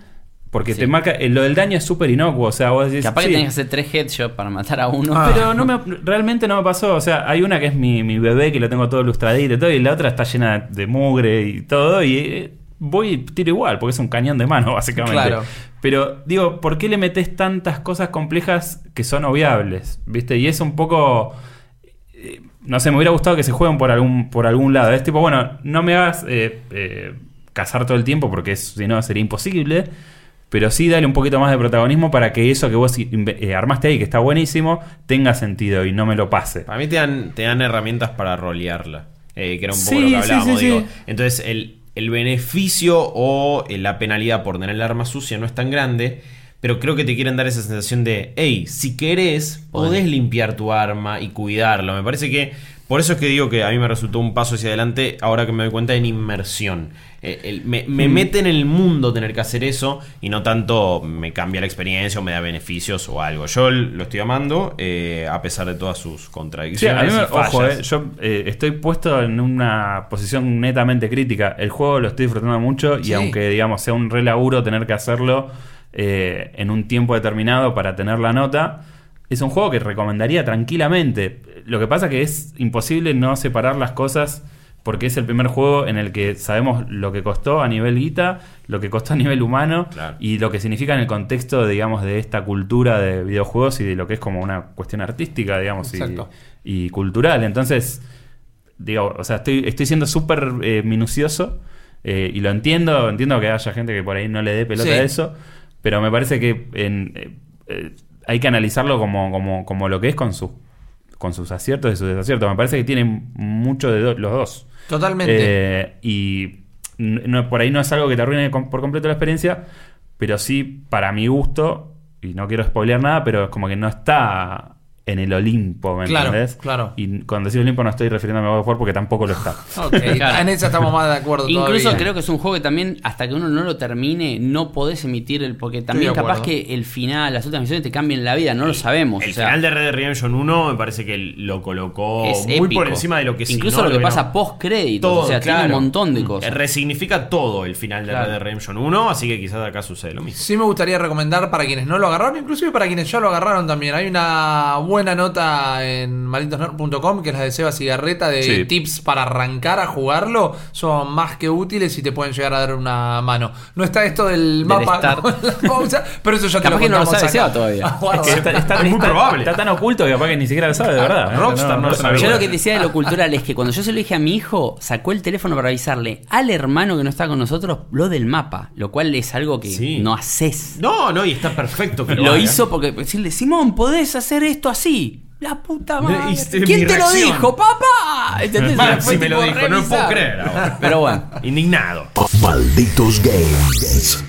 Porque Sí. te marca. eh, lo del daño es súper inocuo. O sea, vos decís. Capaz que tenés que hacer tres headshots para matar a uno. Ah. Pero no me, realmente no me pasó. O sea, hay una que es mi, mi bebé, que lo tengo todo ilustradito y todo, y la otra está llena de mugre y todo. Y eh, voy y tiro igual, porque es un cañón de mano, básicamente. Claro. Pero digo, ¿por qué le metes tantas cosas complejas que son obviables? ¿Viste? Y es un poco. eh, No sé, me hubiera gustado que se jueguen por algún, por algún lado. Es tipo, bueno, no me hagas eh, eh, cazar todo el tiempo porque si no sería imposible. Pero sí dale un poquito más de protagonismo para que eso que vos eh, armaste ahí, que está buenísimo, tenga sentido y no me lo pase. Para mí te dan, te dan herramientas para rolearla. eh, que era un poco Sí, lo que sí, hablábamos. sí, digo. sí. Entonces, el, el beneficio o eh, la penalidad por tener el arma sucia no es tan grande. Pero creo que te quieren dar esa sensación de, hey, si querés, podés limpiar tu arma y cuidarlo. Me parece que Por eso es que digo que a mí me resultó un paso hacia adelante ahora que me doy cuenta en inmersión. Eh, el- me Mm. me mete en el mundo tener que hacer eso y no tanto me cambia la experiencia o me da beneficios o algo. Yo lo estoy amando eh, a pesar de todas sus Sí, contradicciones. a mí me- y fallas. ojo, eh, yo eh, estoy puesto en una posición netamente crítica. El juego lo estoy disfrutando mucho y aunque, digamos, sea un re laburo tener que hacerlo eh, en un tiempo determinado para tener la nota, es un juego que recomendaría tranquilamente. Lo que pasa que es imposible no separar las cosas porque es el primer juego en el que sabemos lo que costó a nivel guita, lo que costó a nivel humano Claro. y lo que significa en el contexto, digamos, de esta cultura de videojuegos y de lo que es como una cuestión artística, digamos, y, cultural. Entonces, digo, o sea, estoy, estoy siendo súper eh, minucioso eh, y lo entiendo, entiendo que haya gente que por ahí no le dé pelota Sí. a eso, pero me parece que en, eh, hay que analizarlo como, como, como lo que es con, sus con sus aciertos y sus desaciertos. Me parece que tienen mucho de do- los dos. Totalmente. Eh, y no- por ahí no es algo que te arruine por completo la experiencia, pero sí, para mi gusto, y no quiero spoilear nada, pero es como que no está en el Olimpo, ¿me Claro, entendés? claro. Y cuando decís Olimpo no estoy refiriéndome a God of War porque tampoco lo está. Ok, Claro. en esa estamos más de acuerdo. Incluso todavía. creo que es un juego que también, hasta que uno no lo termine, no podés emitir el. Porque también capaz que el final, las últimas misiones te cambian la vida, no lo sabemos. El o sea, final de Red Dead Redemption 1 me parece que lo colocó es muy épico. por encima de lo que sí, Incluso ¿no? lo que no. pasa post créditos. Todo, O sea, tiene un montón de Eh, cosas. Resignifica todo el final de Claro. Red Dead Redemption 1, así que quizás acá sucede lo mismo. Sí me gustaría recomendar para quienes no lo agarraron, inclusive para quienes ya lo agarraron también. Hay una buena nota en malditosnerd.com que es la de Seba Cigarreta de Sí. tips para arrancar a jugarlo. Son más que útiles y te pueden llegar a dar una mano. No está esto del, Del mapa start. con la pausa, pero eso ya te Capaz lo que no lo sabe todavía. Ah. Es que está, está- Es muy está- probable. está tan oculto que capaz que ni siquiera lo sabe de verdad. ¿eh? Rockstar no lo sabe. Yo lo que decía de lo cultural es que cuando yo se lo dije a mi hijo, sacó el teléfono para avisarle al hermano que no está con nosotros lo del mapa, lo cual es algo que Sí. no haces. No, no, y está perfecto que lo, Lo hizo porque decirle, Simón, ¿podés hacer esto así? La puta madre. ¿Quién te lo dijo, papá? ¿Entendés? Mal, si me lo dijo, no lo puedo creer ahora. Pero bueno. Indignado. Malditos Games.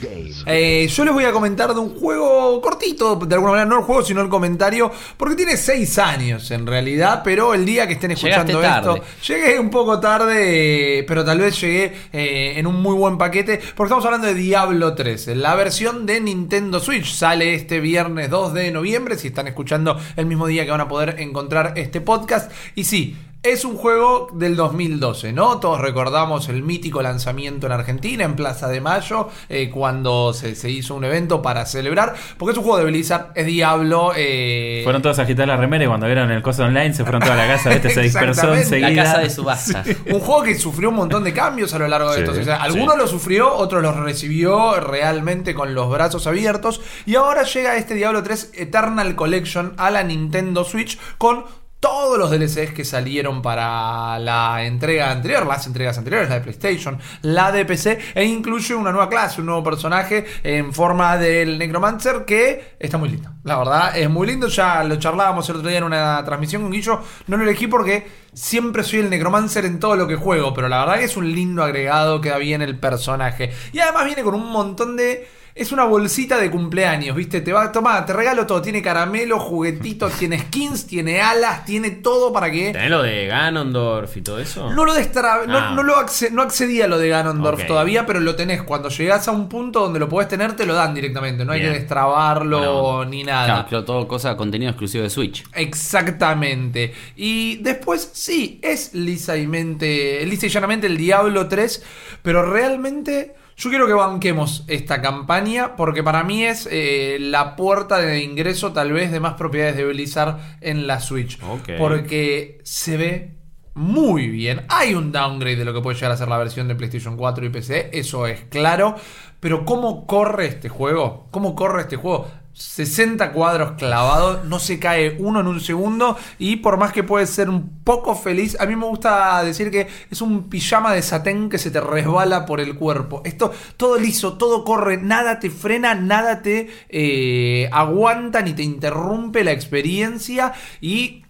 Eh, yo les voy a comentar de un juego cortito, de alguna manera, no el juego, sino el comentario, porque tiene 6 años en realidad, pero el día que estén escuchando esto, llegué un poco tarde, pero tal vez llegué eh, en un muy buen paquete, porque estamos hablando de Diablo 3, la versión de Nintendo Switch, sale este viernes 2 de noviembre, si están escuchando el mismo día que van a poder encontrar este podcast, y sí, es un juego del 2012, ¿no? Todos recordamos el mítico lanzamiento en Argentina, en Plaza de Mayo, eh, cuando se, se hizo un evento para celebrar, porque es un juego de Blizzard, es Diablo. eh, Fueron todos a agitar la remera y cuando vieron el coso online se fueron toda la casa, ¿viste? Se dispersó enseguida. La casa de subasta. un juego que sufrió un montón de cambios a lo largo de Sí, estos. O sea, algunos sí. lo sufrió, otros los recibió realmente con los brazos abiertos. Y ahora llega este Diablo 3 Eternal Collection a la Nintendo Switch con todos los DLCs que salieron para la entrega anterior, las entregas anteriores, la de PlayStation, la de PC, e incluye una nueva clase, un nuevo personaje en forma del Necromancer que está muy lindo. La verdad, es muy lindo. Ya lo charlábamos el otro día en una transmisión con Guillo. No lo elegí porque siempre soy el Necromancer en todo lo que juego, pero la verdad que es un lindo agregado, queda bien el personaje. Y además viene con un montón de. Es una bolsita de cumpleaños, ¿viste? Te va a tomar, te regalo todo. Tiene caramelo, juguetitos, tiene skins, tiene alas, tiene todo para que. ¿Tenés lo de Ganondorf y todo eso? No lo destrabé, no, Ah. no lo acce- no accedí a lo de Ganondorf todavía, pero lo tenés. Cuando llegás a un punto donde lo podés tener, te lo dan directamente. No hay que destrabarlo Bueno. ni nada. Claro, todo cosa, contenido exclusivo de Switch. Exactamente. Y después, sí, es lisamente, lisa y llanamente el Diablo 3, pero realmente yo quiero que banquemos esta campaña porque para mí es eh, la puerta de ingreso tal vez de más propiedades de Blizzard en la Switch. Porque se ve muy bien. Hay un downgrade de lo que puede llegar a ser la versión de PlayStation 4 y PC, eso es claro. Pero ¿cómo corre este juego? ¿Cómo corre este juego? 60 cuadros clavados, no se cae uno en un segundo y por más que puede ser un poco feliz, a mí me gusta decir que es un pijama de satén que se te resbala por el cuerpo. Esto, todo liso, todo corre, nada te frena, nada te eh, aguanta ni te interrumpe la experiencia y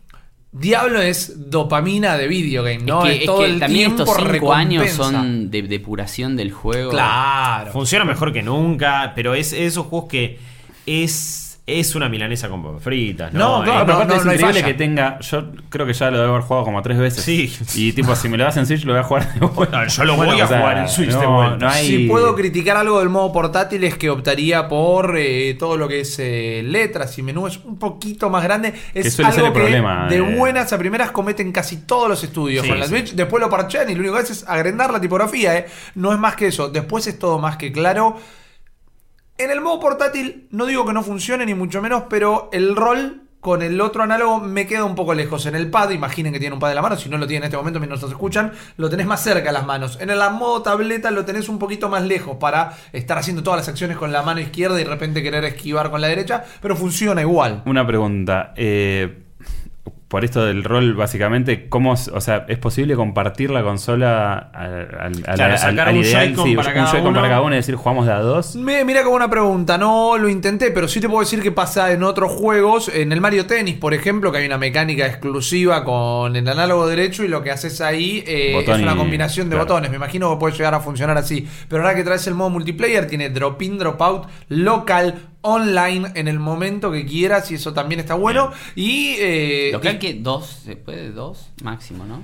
Diablo es dopamina de videogame, ¿no? es que, es todo que el también tiempo estos cinco años recompensa. son de depuración del juego. Claro. Funciona mejor que nunca, pero es esos juegos que es es una milanesa con papas fritas, No, ¿no? claro, Eh, pero no, aparte no, es no hay increíble falla. que tenga. Yo creo que ya lo debo haber jugado como tres veces. Sí. Y tipo, si me lo das en Switch, lo voy a jugar de vuelta. Bueno, yo lo voy a jugar en Switch no, de vuelta. no hay- Si puedo criticar algo del modo portátil es que optaría por eh, todo lo que es eh, letras y menús un poquito más grande. Es suele ser algo el que problema, de eh. buenas a primeras cometen casi todos los estudios Sí, con la sí. Switch. Después lo parchean y lo único que hace es agrandar la tipografía. eh. No es más que eso. Después es todo más que claro. En el modo portátil no digo que no funcione ni mucho menos, pero el rol con el otro análogo me queda un poco lejos. En el pad, imaginen que tiene un pad en la mano, si no lo tiene en este momento mientras nos escuchan, lo tenés más cerca a las manos. En el modo tableta lo tenés un poquito más lejos para estar haciendo todas las acciones con la mano izquierda y de repente querer esquivar con la derecha, pero funciona igual. Una pregunta. eh, por esto del rol, básicamente, ¿cómo, es- o sea, ¿es posible compartir la consola al, al, Claro, al- sacar al un ideal? Joy-Con Sí, para un Joy-Con uno. para cada uno y decir, jugamos de a dos? Me mira como una pregunta, no lo intenté, pero sí te puedo decir que pasa en otros juegos, en el Mario Tennis, por ejemplo, que hay una mecánica exclusiva con el análogo derecho y lo que haces ahí eh, es una combinación de claro. botones. Me imagino que puede llegar a funcionar así. Pero ahora que traes el modo multiplayer, tiene drop in, drop out, local, online en el momento que quieras y eso también está bueno. Y eh, Local que dos, se puede dos máximo, ¿no?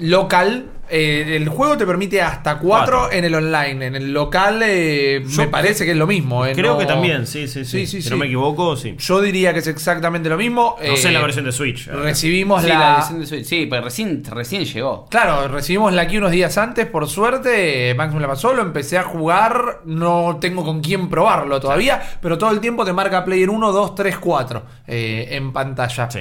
local, eh, el juego te permite hasta cuatro, Cuatro. en el online. En el local eh, me parece que es lo mismo. eh, Creo no- que también, sí, sí, sí. Sí, sí, si sí. no me equivoco, sí. Yo diría que es exactamente lo mismo. No sé la versión de Switch. Recibimos Sí, la. la edición de Switch. Sí, pero recién, recién llegó. Claro, recibimos la aquí unos días antes, por suerte. Max me la pasó, lo empecé a jugar. No tengo con quién probarlo todavía, pero todo el tiempo te marca Player 1, 2, 3, 4 eh, en pantalla. Sí.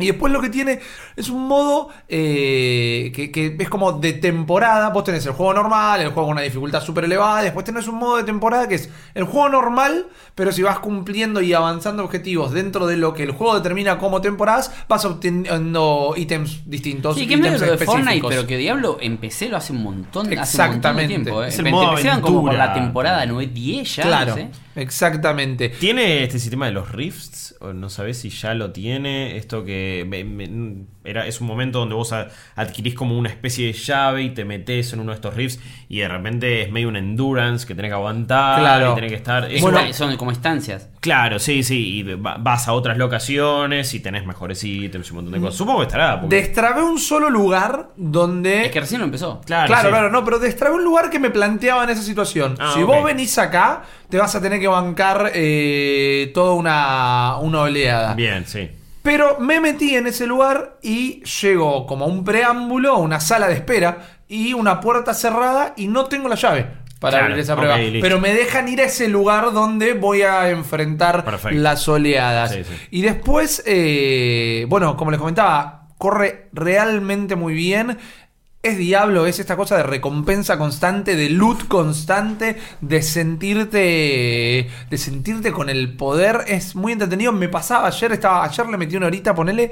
Y después lo que tiene es un modo eh, que, que es como de temporada. Vos tenés el juego normal, el juego con una dificultad súper elevada. y Después tenés un modo de temporada que es el juego normal, pero si vas cumpliendo y avanzando objetivos dentro de lo que el juego determina como temporadas, vas obteniendo ítems distintos. Sí, que es medio ítems de Fortnite, pero que Diablo empecé lo hace un montón, hace un montón de Exactamente. tiempo. ¿eh? Es el Empe- modo empezaban como por la temporada 9, 10 ya. Claro, no sé. exactamente. ¿Tiene este sistema de los rifts? No sabés si ya lo tiene. Esto que me- me- era, es un momento donde vos adquirís como una especie de llave y te metés en uno de estos rifts y de repente es medio un endurance que tenés que aguantar Claro. y tenés que estar. es Bueno, una- son como instancias. claro, sí, sí. Y va- vas a otras locaciones y tenés mejores ítems y un montón de cosas. Supongo que estará. porque- Destrabé un solo lugar donde. Es que recién lo empezó. Claro, Claro, sí. claro, no, pero destrabé un lugar que me planteaba en esa situación. Ah, si vos venís acá, te vas a tener que bancar eh, toda una, una oleada. Bien, sí. Pero me metí en ese lugar y llegó como un preámbulo, una sala de espera y una puerta cerrada y no tengo la llave para Claro, abrir esa prueba. Pero me dejan ir a ese lugar donde voy a enfrentar Perfecto. las oleadas. Sí, sí. Y después, eh, bueno, como les comentaba, corre realmente muy bien. Es Diablo, es esta cosa de recompensa constante, de loot constante, de sentirte. de sentirte con el poder. Es muy entretenido. Me pasaba ayer, estaba. Ayer le metí una horita, ponele.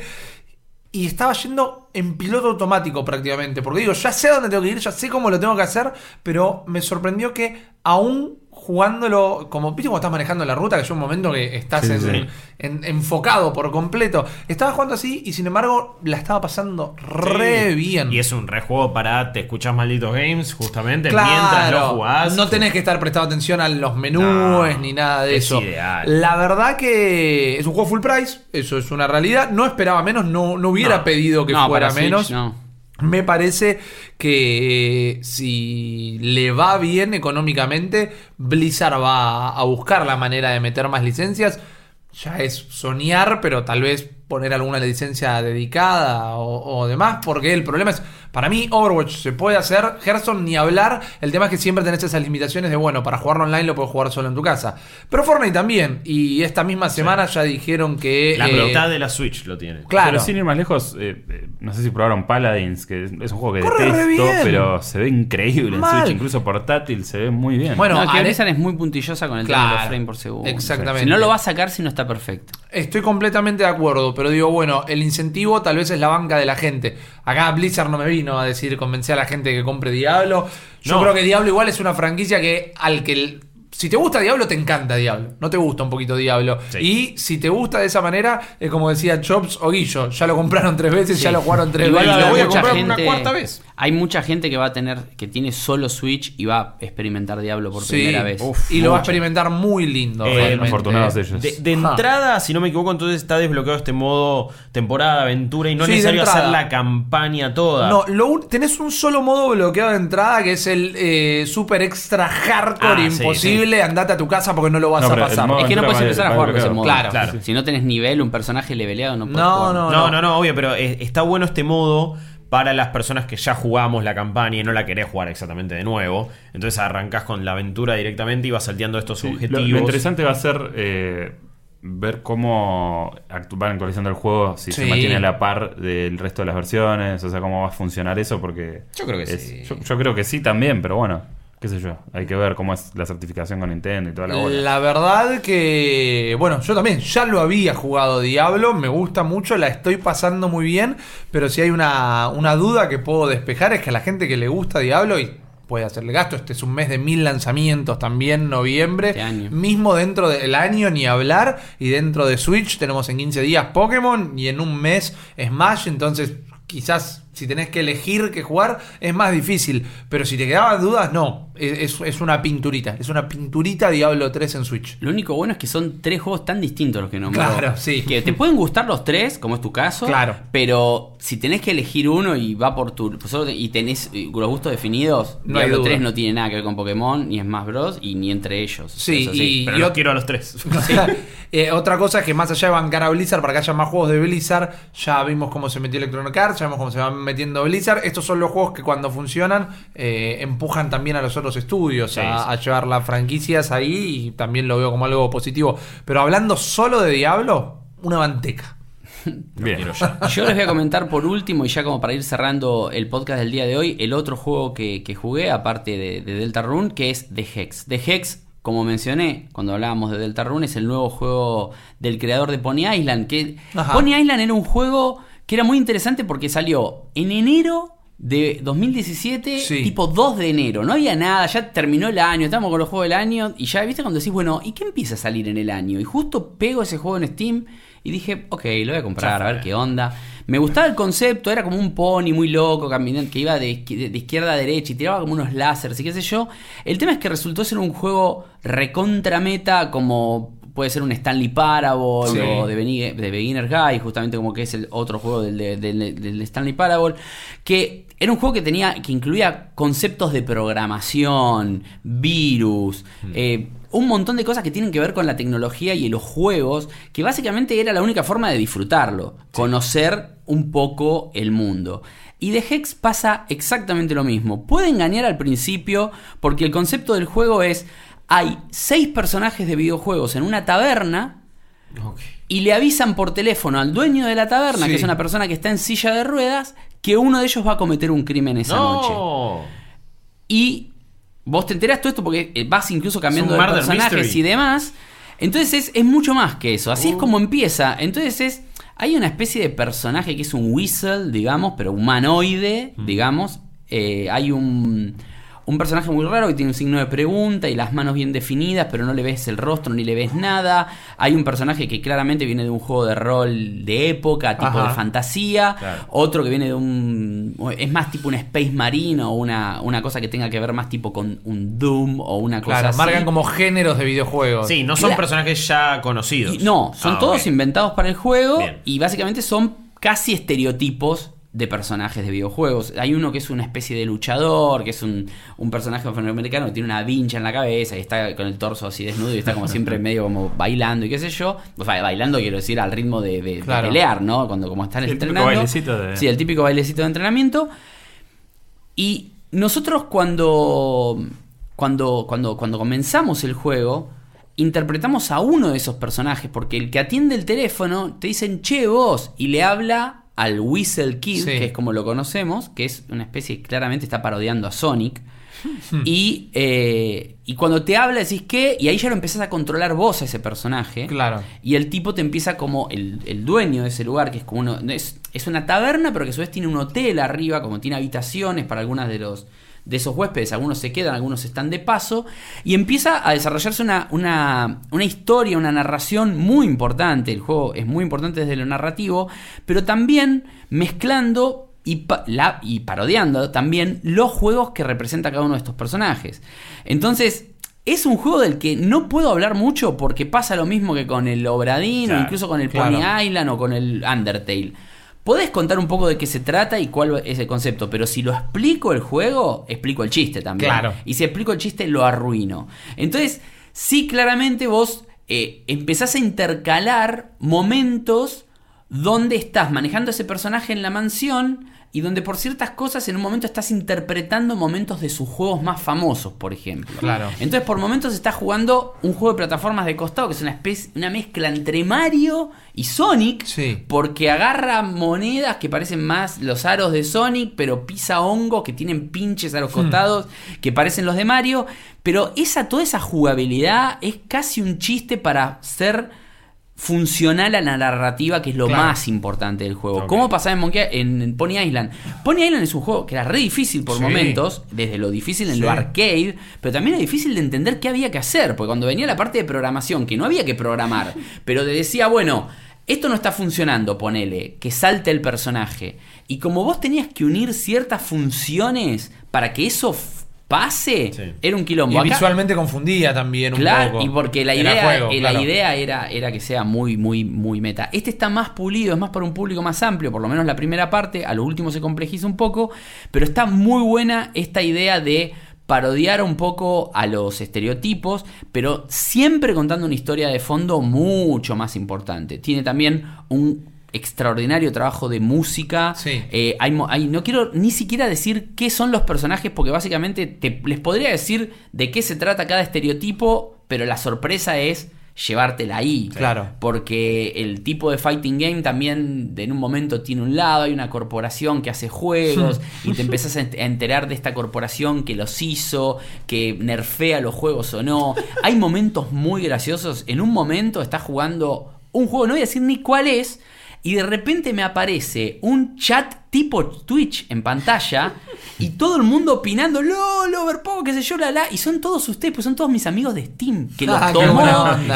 Y estaba yendo en piloto automático prácticamente. Porque digo, ya sé dónde tengo que ir, ya sé cómo lo tengo que hacer. Pero me sorprendió que aún jugándolo, como viste cuando estás manejando la ruta, que es un momento que estás Sí, en- sí. en- enfocado por completo. Estaba jugando así y sin embargo la estaba pasando re Sí. bien. Y es un rejuego para te escuchas malditos games, justamente, Claro, mientras lo jugás. No tenés que estar prestado atención a los menús No, ni nada de es eso. ideal. La verdad que es un juego full price, eso es una realidad. No esperaba menos, no, no hubiera No. pedido que no, fuera para Switch, menos. no. Me parece que eh, si le va bien económicamente, Blizzard va a buscar la manera de meter más licencias. Ya es soñar, pero tal vez poner alguna licencia dedicada o, o demás, porque el problema es, para mí Overwatch se puede hacer, Hearthstone ni hablar, el tema es que siempre tenés esas limitaciones de, bueno, para jugarlo online lo puedes jugar solo en tu casa. Pero Fortnite también, y esta misma semana ya dijeron que... La eh, mitad de la Switch lo tiene. Claro. Pero sin ir más lejos, eh, eh, no sé si probaron Paladins, que es un juego que detesto, pero se ve increíble en Mal. Switch, incluso portátil, se ve muy bien. Bueno, no, que es muy puntillosa con el tema de Claro, los frames por segundo. exactamente. Si no lo va a sacar si no está perfecto. Estoy completamente de acuerdo, pero digo, bueno, el incentivo tal vez es la banca de la gente. Acá Blizzard no me vino a decir convencer a la gente que compre Diablo. Yo No. creo que Diablo igual es una franquicia que al que si te gusta Diablo te encanta Diablo, no te gusta un poquito Diablo. Sí. Y si te gusta de esa manera, es como decía Chops o Guillo, ya lo compraron tres veces, Sí. ya lo jugaron tres Igual veces. lo voy a comprar una cuarta vez. Hay mucha gente que va a tener, que tiene solo Switch y va a experimentar Diablo por Sí, primera vez. uf. y lo va a experimentar muy lindo. Eh, afortunados ellos. De, entrada, si no me equivoco, entonces está desbloqueado este modo temporada, aventura y no Sí, es necesario hacer la campaña toda. No, lo un- tenés un solo modo bloqueado de entrada que es el eh, super extra hardcore Ah, sí, imposible. Andate a tu casa porque no lo vas No, a el pasar. Es que no puedes empezar a jugar con ese bloqueado. modo. Claro, claro. Si no tenés nivel, un personaje leveleado, no puedes No, jugar. no, No, no, no, obvio, pero está bueno este modo para las personas que ya jugamos la campaña y no la querés jugar exactamente de nuevo. Entonces arrancás con la aventura directamente y vas salteando estos Sí, objetivos. Lo, interesante va a ser eh, ver cómo van actualizando el juego, si se mantiene a la par del resto de las versiones, o sea, cómo va a funcionar eso, porque... Yo creo que es- sí. Yo, yo creo que sí también, pero bueno, qué sé yo, hay que ver cómo es la certificación con Nintendo y toda la bola. La verdad que, bueno, yo también ya lo había jugado Diablo, me gusta mucho, la estoy pasando muy bien, pero si hay una, una duda que puedo despejar es que a la gente que le gusta Diablo y puede hacerle gasto, este es un mes de mil lanzamientos también, noviembre, Este año. mismo dentro del año ni hablar, y dentro de Switch tenemos en 15 días Pokémon y en un mes Smash, entonces quizás si tenés que elegir qué jugar es más difícil, pero si te quedaban dudas, no, es, es- una pinturita, es una pinturita Diablo 3 en Switch. Lo único bueno es que son tres juegos tan distintos los que nombró. Claro, sí. Que te pueden gustar los tres, como es tu caso. Claro. Pero si tenés que elegir uno y va por tu. y tenés eh, los gustos definidos, No hay Diablo duda. 3 no tiene nada que ver con Pokémon, ni Smash Bros. y ni entre ellos. Sí, Eso y- Pero yo- los quiero a los tres. Eh, otra cosa es que más allá de bancar a Blizzard para que haya más juegos de Blizzard, ya vimos cómo se metió Electronic Arts, ya vimos cómo se van metiendo Blizzard. Estos son los juegos que cuando funcionan eh, empujan también a los otros estudios Sí, a, sí. a llevar las franquicias ahí y también lo veo como algo positivo. Pero hablando solo de Diablo, una manteca. Bien. Yo les voy a comentar por último, y ya como para ir cerrando el podcast del día de hoy, el otro juego que, que jugué, aparte de, de Deltarune, que es The Hex. The Hex, como mencioné cuando hablábamos de Deltarune, es el nuevo juego del creador de Pony Island. Que Ajá. Pony Island era un juego que era muy interesante porque salió en enero de 2017, Sí. tipo 2 de enero. No había nada, ya terminó el año, estamos con los juegos del año. Y ya, viste, cuando decís, bueno, ¿y qué empieza a salir en el año? Y justo pego ese juego en Steam y dije, ok, lo voy a comprar, a ver qué onda. Me gustaba el concepto, era como un pony muy loco, caminante, que iba de, de izquierda a derecha y tiraba como unos láseres y qué sé yo. El tema es que resultó ser un juego recontra meta, como puede ser un Stanley Parable Sí. o de, de Beginner Guy, justamente como que es el otro juego del, de- del- del Stanley Parable, que era un juego que tenía, que incluía conceptos de programación, virus, eh, un montón de cosas que tienen que ver con la tecnología y los juegos, que básicamente era la única forma de disfrutarlo, conocer un poco el mundo. Y de Hex pasa exactamente lo mismo. Puede engañar al principio porque el concepto del juego es, hay seis personajes de videojuegos en una taberna y le avisan por teléfono al dueño de la taberna, Sí. que es una persona que está en silla de ruedas, que uno de ellos va a cometer un crimen esa noche. No. Y vos te enterás todo esto porque eh, vas incluso cambiando de personajes mystery. y demás. Entonces es, es mucho más que eso. Así es Uh. como empieza. Entonces es. Hay una especie de personaje que es un whistle, digamos, pero humanoide, Mm. digamos. Eh, hay un. Un personaje muy raro que tiene un signo de pregunta y las manos bien definidas, pero no le ves el rostro ni le ves nada. Hay un personaje que claramente viene de un juego de rol de época, tipo Ajá. de fantasía. Claro. Otro que viene de un. Es más tipo un Space Marine o una, una cosa que tenga que ver más tipo con un Doom o una cosa Claro, así. marcan como géneros de videojuegos. Sí, no son Claro. personajes ya conocidos. Y no, son Ah, todos inventados para el juego Bien. y básicamente son casi estereotipos de personajes de videojuegos. Hay uno que es una especie de luchador, que es un, un personaje afroamericano que tiene una vincha en la cabeza y está con el torso así desnudo y está como siempre medio como bailando y qué sé yo. O sea, bailando quiero decir al ritmo de, de- de Claro. pelear, ¿no? Cuando como están El típico entrenando. bailecito de- Sí, el típico bailecito de entrenamiento. Y nosotros cuando, cuando, cuando, cuando comenzamos el juego, interpretamos a uno de esos personajes, porque el que atiende el teléfono te dicen, che vos, y le habla al Whistle Kid, Sí. que es como lo conocemos, que es una especie, claramente está parodiando a Sonic. y, eh, y cuando te habla decís qué, y ahí ya lo empezás a controlar vos a ese personaje. Claro. Y el tipo te empieza como el, el dueño de ese lugar, que es como uno. Es, es una taberna, pero que a su vez tiene un hotel arriba, como tiene habitaciones para algunas de los. De esos huéspedes, algunos se quedan, algunos están de paso, y empieza a desarrollarse una, una, una historia, una narración muy importante. El juego es muy importante desde lo narrativo, pero también mezclando y, pa- la- y parodiando también los juegos que representa cada uno de estos personajes. Entonces, es un juego del que no puedo hablar mucho porque pasa lo mismo que con el Obradín o incluso con el claro. Pony Island o con el Undertale. Podés contar un poco de qué se trata y cuál es el concepto, pero si lo explico el juego, explico el chiste también. Claro. Y si explico el chiste, lo arruino. Entonces, sí, claramente vos eh, empezás a intercalar momentos donde estás manejando ese personaje en la mansión y donde por ciertas cosas en un momento estás interpretando momentos de sus juegos más famosos, por ejemplo. Claro. Entonces por momentos estás jugando un juego de plataformas de costado que es una especie, una mezcla entre Mario y Sonic, Sí. porque agarra monedas que parecen más los aros de Sonic, pero pisa hongos que tienen pinches a los costados que parecen los de Mario, pero esa toda esa jugabilidad es casi un chiste para ser funcional a la narrativa, que es lo Claro. más importante del juego. ¿Cómo pasaba en, Monkey- en Pony Island? Pony Island es un juego que era re difícil por Sí. momentos, desde lo difícil en lo arcade, pero también era difícil de entender qué había que hacer, porque cuando venía la parte de programación, que no había que programar, pero te decía, bueno, esto no está funcionando, ponele, que salte el personaje. Y como vos tenías que unir ciertas funciones para que eso pase, Sí. era un quilombo. Y Acá- visualmente confundía también un Claro, poco. y porque la idea, juego, eh, la claro. idea era, era que sea muy, muy, muy meta. Este está más pulido, es más para un público más amplio, por lo menos la primera parte, a lo último se complejiza un poco, pero está muy buena esta idea de parodiar un poco a los estereotipos, pero siempre contando una historia de fondo mucho más importante. Tiene también un extraordinario trabajo de música. Sí. Eh, hay no quiero ni siquiera decir qué son los personajes, porque básicamente te- les podría decir de qué se trata cada estereotipo, pero la sorpresa es llevártela ahí. Claro. Porque el tipo de fighting game también en un momento tiene un lado, hay una corporación que hace juegos y te empezás a enterar de esta corporación que los hizo, que nerfea los juegos o no. Hay momentos muy graciosos. En un momento estás jugando un juego, no voy a decir ni cuál es, y de repente me aparece un chat tipo Twitch en pantalla y todo el mundo opinando, LOL, Overpower, qué sé yo, la la, y son todos ustedes, pues son todos mis amigos de Steam, que los Ah, tomó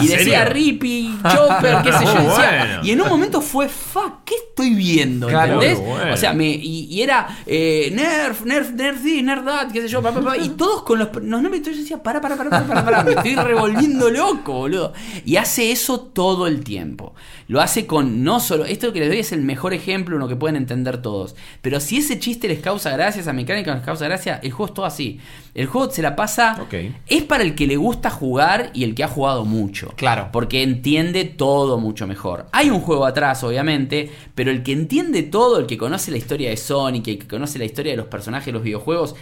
y ¿En decía? Rippy, Chopper, qué sé yo, decía- y en un momento fue, fuck, ¿qué estoy viendo? Claro. ¿Entendés? Bueno. O sea, me, y, y era eh, Nerf, Nerf, Nerf this, Nerf that, qué sé yo, pa, pa, pa, y todos con los, los nombres, yo decía, para, para, para, para, para, para, me estoy revolviendo loco, boludo. Y hace eso todo el tiempo. Lo hace con no solo, esto que les doy es el mejor ejemplo, uno que pueden entender todos. Pero si ese chiste les causa gracia, esa mecánica les causa gracia, el juego es todo así. El juego se la pasa, es para el que le gusta jugar y el que ha jugado mucho. Claro. Porque entiende todo mucho mejor. Hay un juego atrás, obviamente, pero el que entiende todo, el que conoce la historia de Sonic, el que conoce la historia de los personajes de los videojuegos,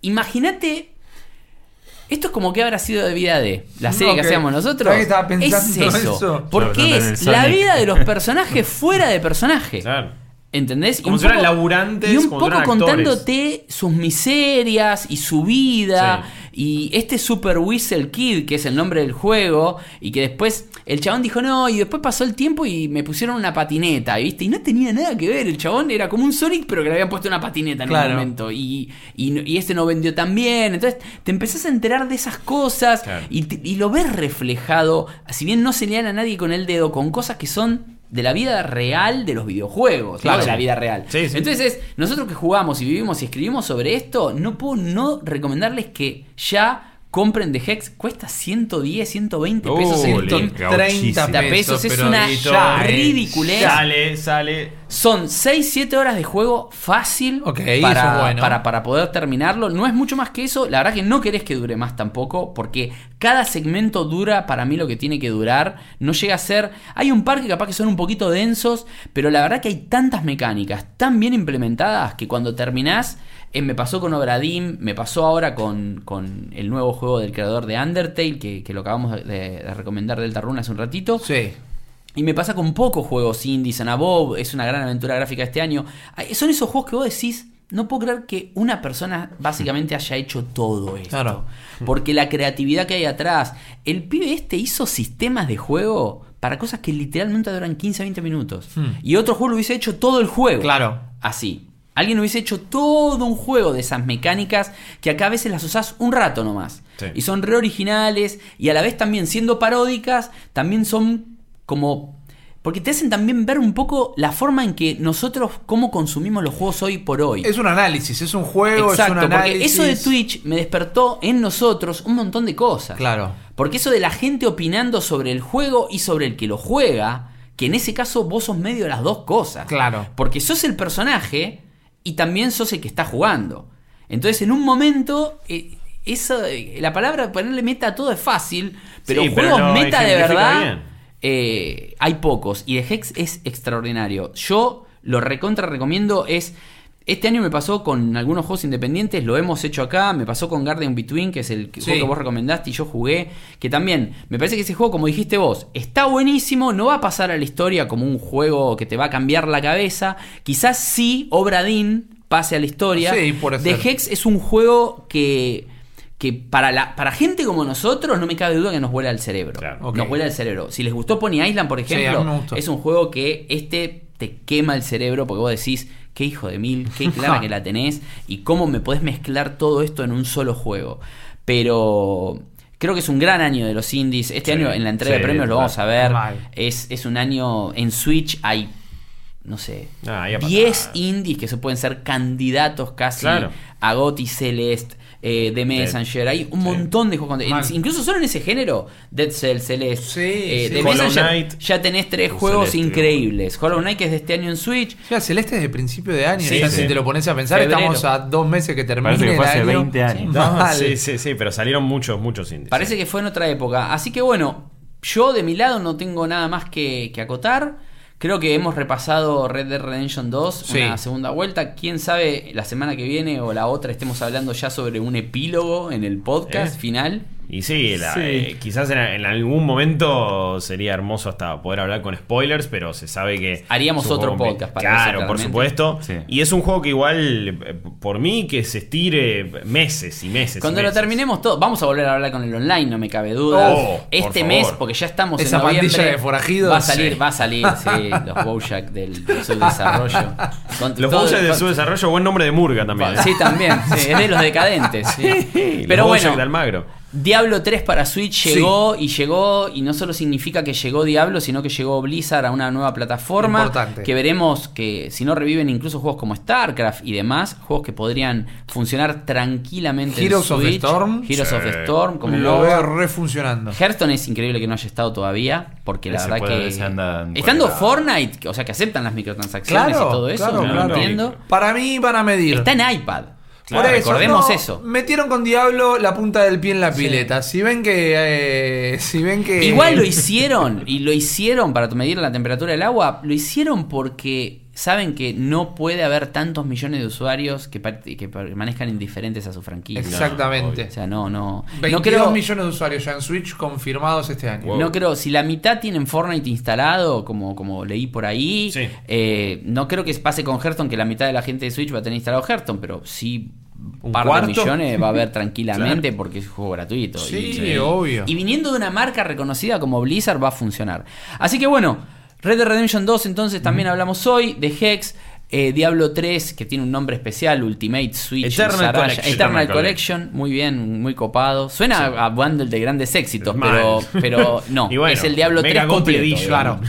imagínate. Esto es como que habrá sido de vida de la serie No, que que- hacíamos nosotros. ¿sabes que estaba pensando es eso. eso? Porque es la vida de los personajes fuera de personaje. Claro. ¿Entendés? Y Como un si poco- laburantes, Y un como poco contándote sus miserias y su vida. Y este Super Whistle Kid, que es el nombre del juego, y que después el chabón dijo no, y después pasó el tiempo y me pusieron una patineta, ¿viste? Y no tenía nada que ver. El chabón era como un Sonic, pero que le habían puesto una patineta en Claro. un momento. Y, y, y este no vendió tan bien. Entonces te empezás a enterar de esas cosas Claro. y, te- y lo ves reflejado, si bien no señala a nadie con el dedo, con cosas que son de la vida real de los videojuegos, Claro. no de la vida real. Sí, sí. Entonces, nosotros que jugamos y vivimos y escribimos sobre esto, no puedo no recomendarles que ya compren The Hex. Cuesta 110, 120 pesos Steam. 130 pesos, es una eh, ridiculez. Sale, sale. Son 6-7 horas de juego fácil Ok, para, eso es bueno. para, para poder terminarlo. No es mucho más que eso. La verdad que no querés que dure más tampoco, porque cada segmento dura para mí lo que tiene que durar. No llega a ser... Hay un par que capaz que son un poquito densos, pero la verdad que hay tantas mecánicas tan bien implementadas que cuando terminás... eh, me pasó con Obradim, me pasó ahora con, con el nuevo juego del creador de Undertale, que, que lo acabamos de, de recomendar Delta Rune hace un ratito. Sí. Y me pasa con pocos juegos indies, Bob es una gran aventura gráfica este año. Son esos juegos que vos decís, no puedo creer que una persona básicamente haya hecho todo esto. Claro. Porque la creatividad que hay atrás. El pibe este hizo sistemas de juego para cosas que literalmente duran 15 a 20 minutos. Hmm. Y otro juego lo hubiese hecho todo el juego. Claro. Así. Alguien hubiese hecho todo un juego de esas mecánicas que acá a veces las usás un rato nomás. Sí. Y son re originales y a la vez también siendo paródicas, también son como porque te hacen también ver un poco la forma en que nosotros, cómo consumimos los juegos hoy por hoy. Es un análisis, es un juego, Exacto, es un análisis. porque eso de Twitch me despertó en nosotros un montón de cosas. Claro. Porque eso de la gente opinando sobre el juego y sobre el que lo juega, que en ese caso vos sos medio de las dos cosas. Claro. Porque sos el personaje y también sos el que está jugando. Entonces, en un momento, eh, eso, eh, la palabra ponerle meta a todo es fácil, pero Sí, pero juegos meta de verdad eh, hay pocos. Y The Hex es extraordinario. Yo lo recontra recomiendo. Es. Este año me pasó con algunos juegos independientes, lo hemos hecho acá, me pasó con Guardian Between, que es el Sí. juego que vos recomendaste y yo jugué, que también me parece que ese juego, como dijiste vos, está buenísimo, no va a pasar a la historia como un juego que te va a cambiar la cabeza, quizás sí, Obradín pase a la historia. Sí, puede The. Hex es un juego que, que para, la, para gente como nosotros no me cabe duda que nos vuela al cerebro. Claro. Nos vuela al cerebro. Si les gustó Pony Island, por ejemplo, es un juego que este te quema el cerebro porque vos decís, qué hijo de mil, qué clara que la tenés y cómo me podés mezclar todo esto en un solo juego. Pero creo que es un gran año de los indies. Este Sí, año en la entrega de premios lo vamos a ver. Es, es un año en Switch hay no sé, Ah, ahí a 10 patadas. indies que se pueden ser candidatos casi Claro. a GOTY Celeste, eh, The Messenger. Hay un montón de juegos. Incluso solo en ese género, Dead Cell, Celeste, Sí, eh, sí. The Hollow Messenger, Knight. ya tenés tres juegos Celeste, increíbles. Hollow Knight que es de este año en Switch. Celeste es de principio de año. Sí, ya sí. si te lo pones a pensar, Febrero. estamos a dos meses que termine Parece que fue hace año. 20 años. Sí, mal. Sí, sí, sí, pero salieron muchos, muchos indies. Parece que fue en otra época. Así que bueno, yo de mi lado no tengo nada más que, que acotar. Creo que hemos repasado Red Dead Redemption 2, Sí. una segunda vuelta. Quién sabe, la semana que viene o la otra estemos hablando ya sobre un epílogo en el podcast ¿Eh? final. Y sí, la- Sí. eh, quizás en, en algún momento sería hermoso hasta poder hablar con spoilers, pero se sabe que... Haríamos otro podcast para eso, Claro, por supuesto. Sí. Y es un juego que igual, eh, por mí, que se estire meses y meses. y Cuando lo terminemos todo, vamos a volver a hablar con el online, no me cabe duda. Oh, este mes, porque ya estamos Esa en noviembre, pandilla de forajidos, va a salir, sí. va a salir, sí, los Bojack del, del subdesarrollo. Con Los todo- Bojack de con- su desarrollo, buen nombre de Murga también. ¿eh? Sí, también, sí, es de los decadentes. sí. Los Pero Bojack bueno, de Almagro. Diablo 3 para Switch llegó y llegó, y no solo significa que llegó Diablo, sino que llegó Blizzard a una nueva plataforma. Importante. Que veremos que si no reviven incluso juegos como StarCraft y demás, juegos que podrían funcionar tranquilamente Heroes en of the Switch. Storm. Heroes Sí. of the Storm, como lo veo refuncionando. Hearthstone es increíble que no haya estado todavía, porque la Ese verdad que. estando. Fortnite, o sea, que aceptan las microtransacciones y todo eso, claro, no claro. lo entiendo. Para mí van a medir. Está en iPad. Por eso, recordemos no, eso. Metieron con Diablo la punta del pie en la pileta. Si ven que. eh, si ven que. Igual lo hicieron, y lo hicieron para medir la temperatura del agua, lo hicieron porque saben que no puede haber tantos millones de usuarios que, que permanezcan indiferentes a su franquicia. Exactamente. O sea, no, no. 22 No creo, millones de usuarios ya en Switch confirmados este año. no creo, si la mitad tienen Fortnite instalado, como, como leí por ahí, Sí. eh, no creo que pase con Hearthstone que la mitad de la gente de Switch va a tener instalado Hearthstone, pero sí un ¿Un par cuarto? de millones va a haber tranquilamente porque es un juego gratuito. Sí, y, obvio. Y viniendo de una marca reconocida como Blizzard va a funcionar. Así que bueno, Red Dead Redemption 2 entonces también hablamos hoy, de Hex, eh, Diablo 3 que tiene un nombre especial, Ultimate Switch, Eternal Saraya- Collection. Eternal Eternal Collection, muy bien, muy copado. Suena Sí. a bundle de grandes éxitos, pero, pero no, bueno, es el Diablo Mega 3 Gold completo.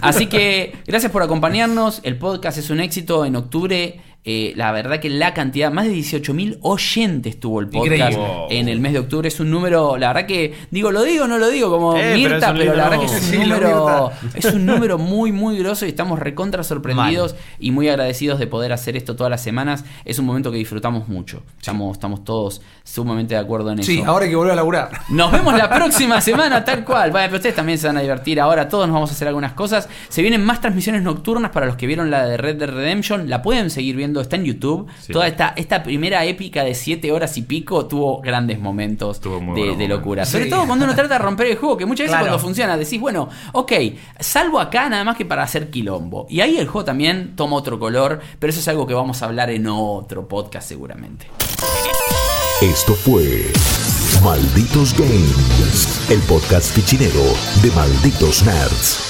Así que gracias por acompañarnos. El podcast es un éxito en octubre. Eh, la verdad que la cantidad, más de 18.000 oyentes tuvo el podcast Increíble. en el mes de octubre. Es un número, la verdad que, digo, lo digo, no lo digo como Eh, pero Mirta, pero, la verdad que es un Sí, número, es un número muy, muy grosso y estamos recontra sorprendidos y muy agradecidos de poder hacer esto todas las semanas. Es un momento que disfrutamos mucho. Estamos, estamos todos sumamente de acuerdo en eso. Sí, ahora hay que volver a laburar. Nos vemos la próxima semana, tal cual. Bueno, pero ustedes también se van a divertir ahora. Todos nos vamos a hacer algunas cosas. Se vienen más transmisiones nocturnas para los que vieron la de Red Dead Redemption. La pueden seguir viendo, está en YouTube. Sí. Toda esta, esta primera épica de 7 horas y pico tuvo grandes momentos Tuvo de, locura. momentos. Sobre Sí. todo cuando uno trata de romper el juego, que muchas veces Claro. cuando funciona decís, bueno, ok, salvo acá nada más que para hacer quilombo. Y ahí el juego también toma otro color, pero eso es algo que vamos a hablar en otro podcast seguramente. Esto fue Malditos Games, el podcast fichinero de Malditos Nerds.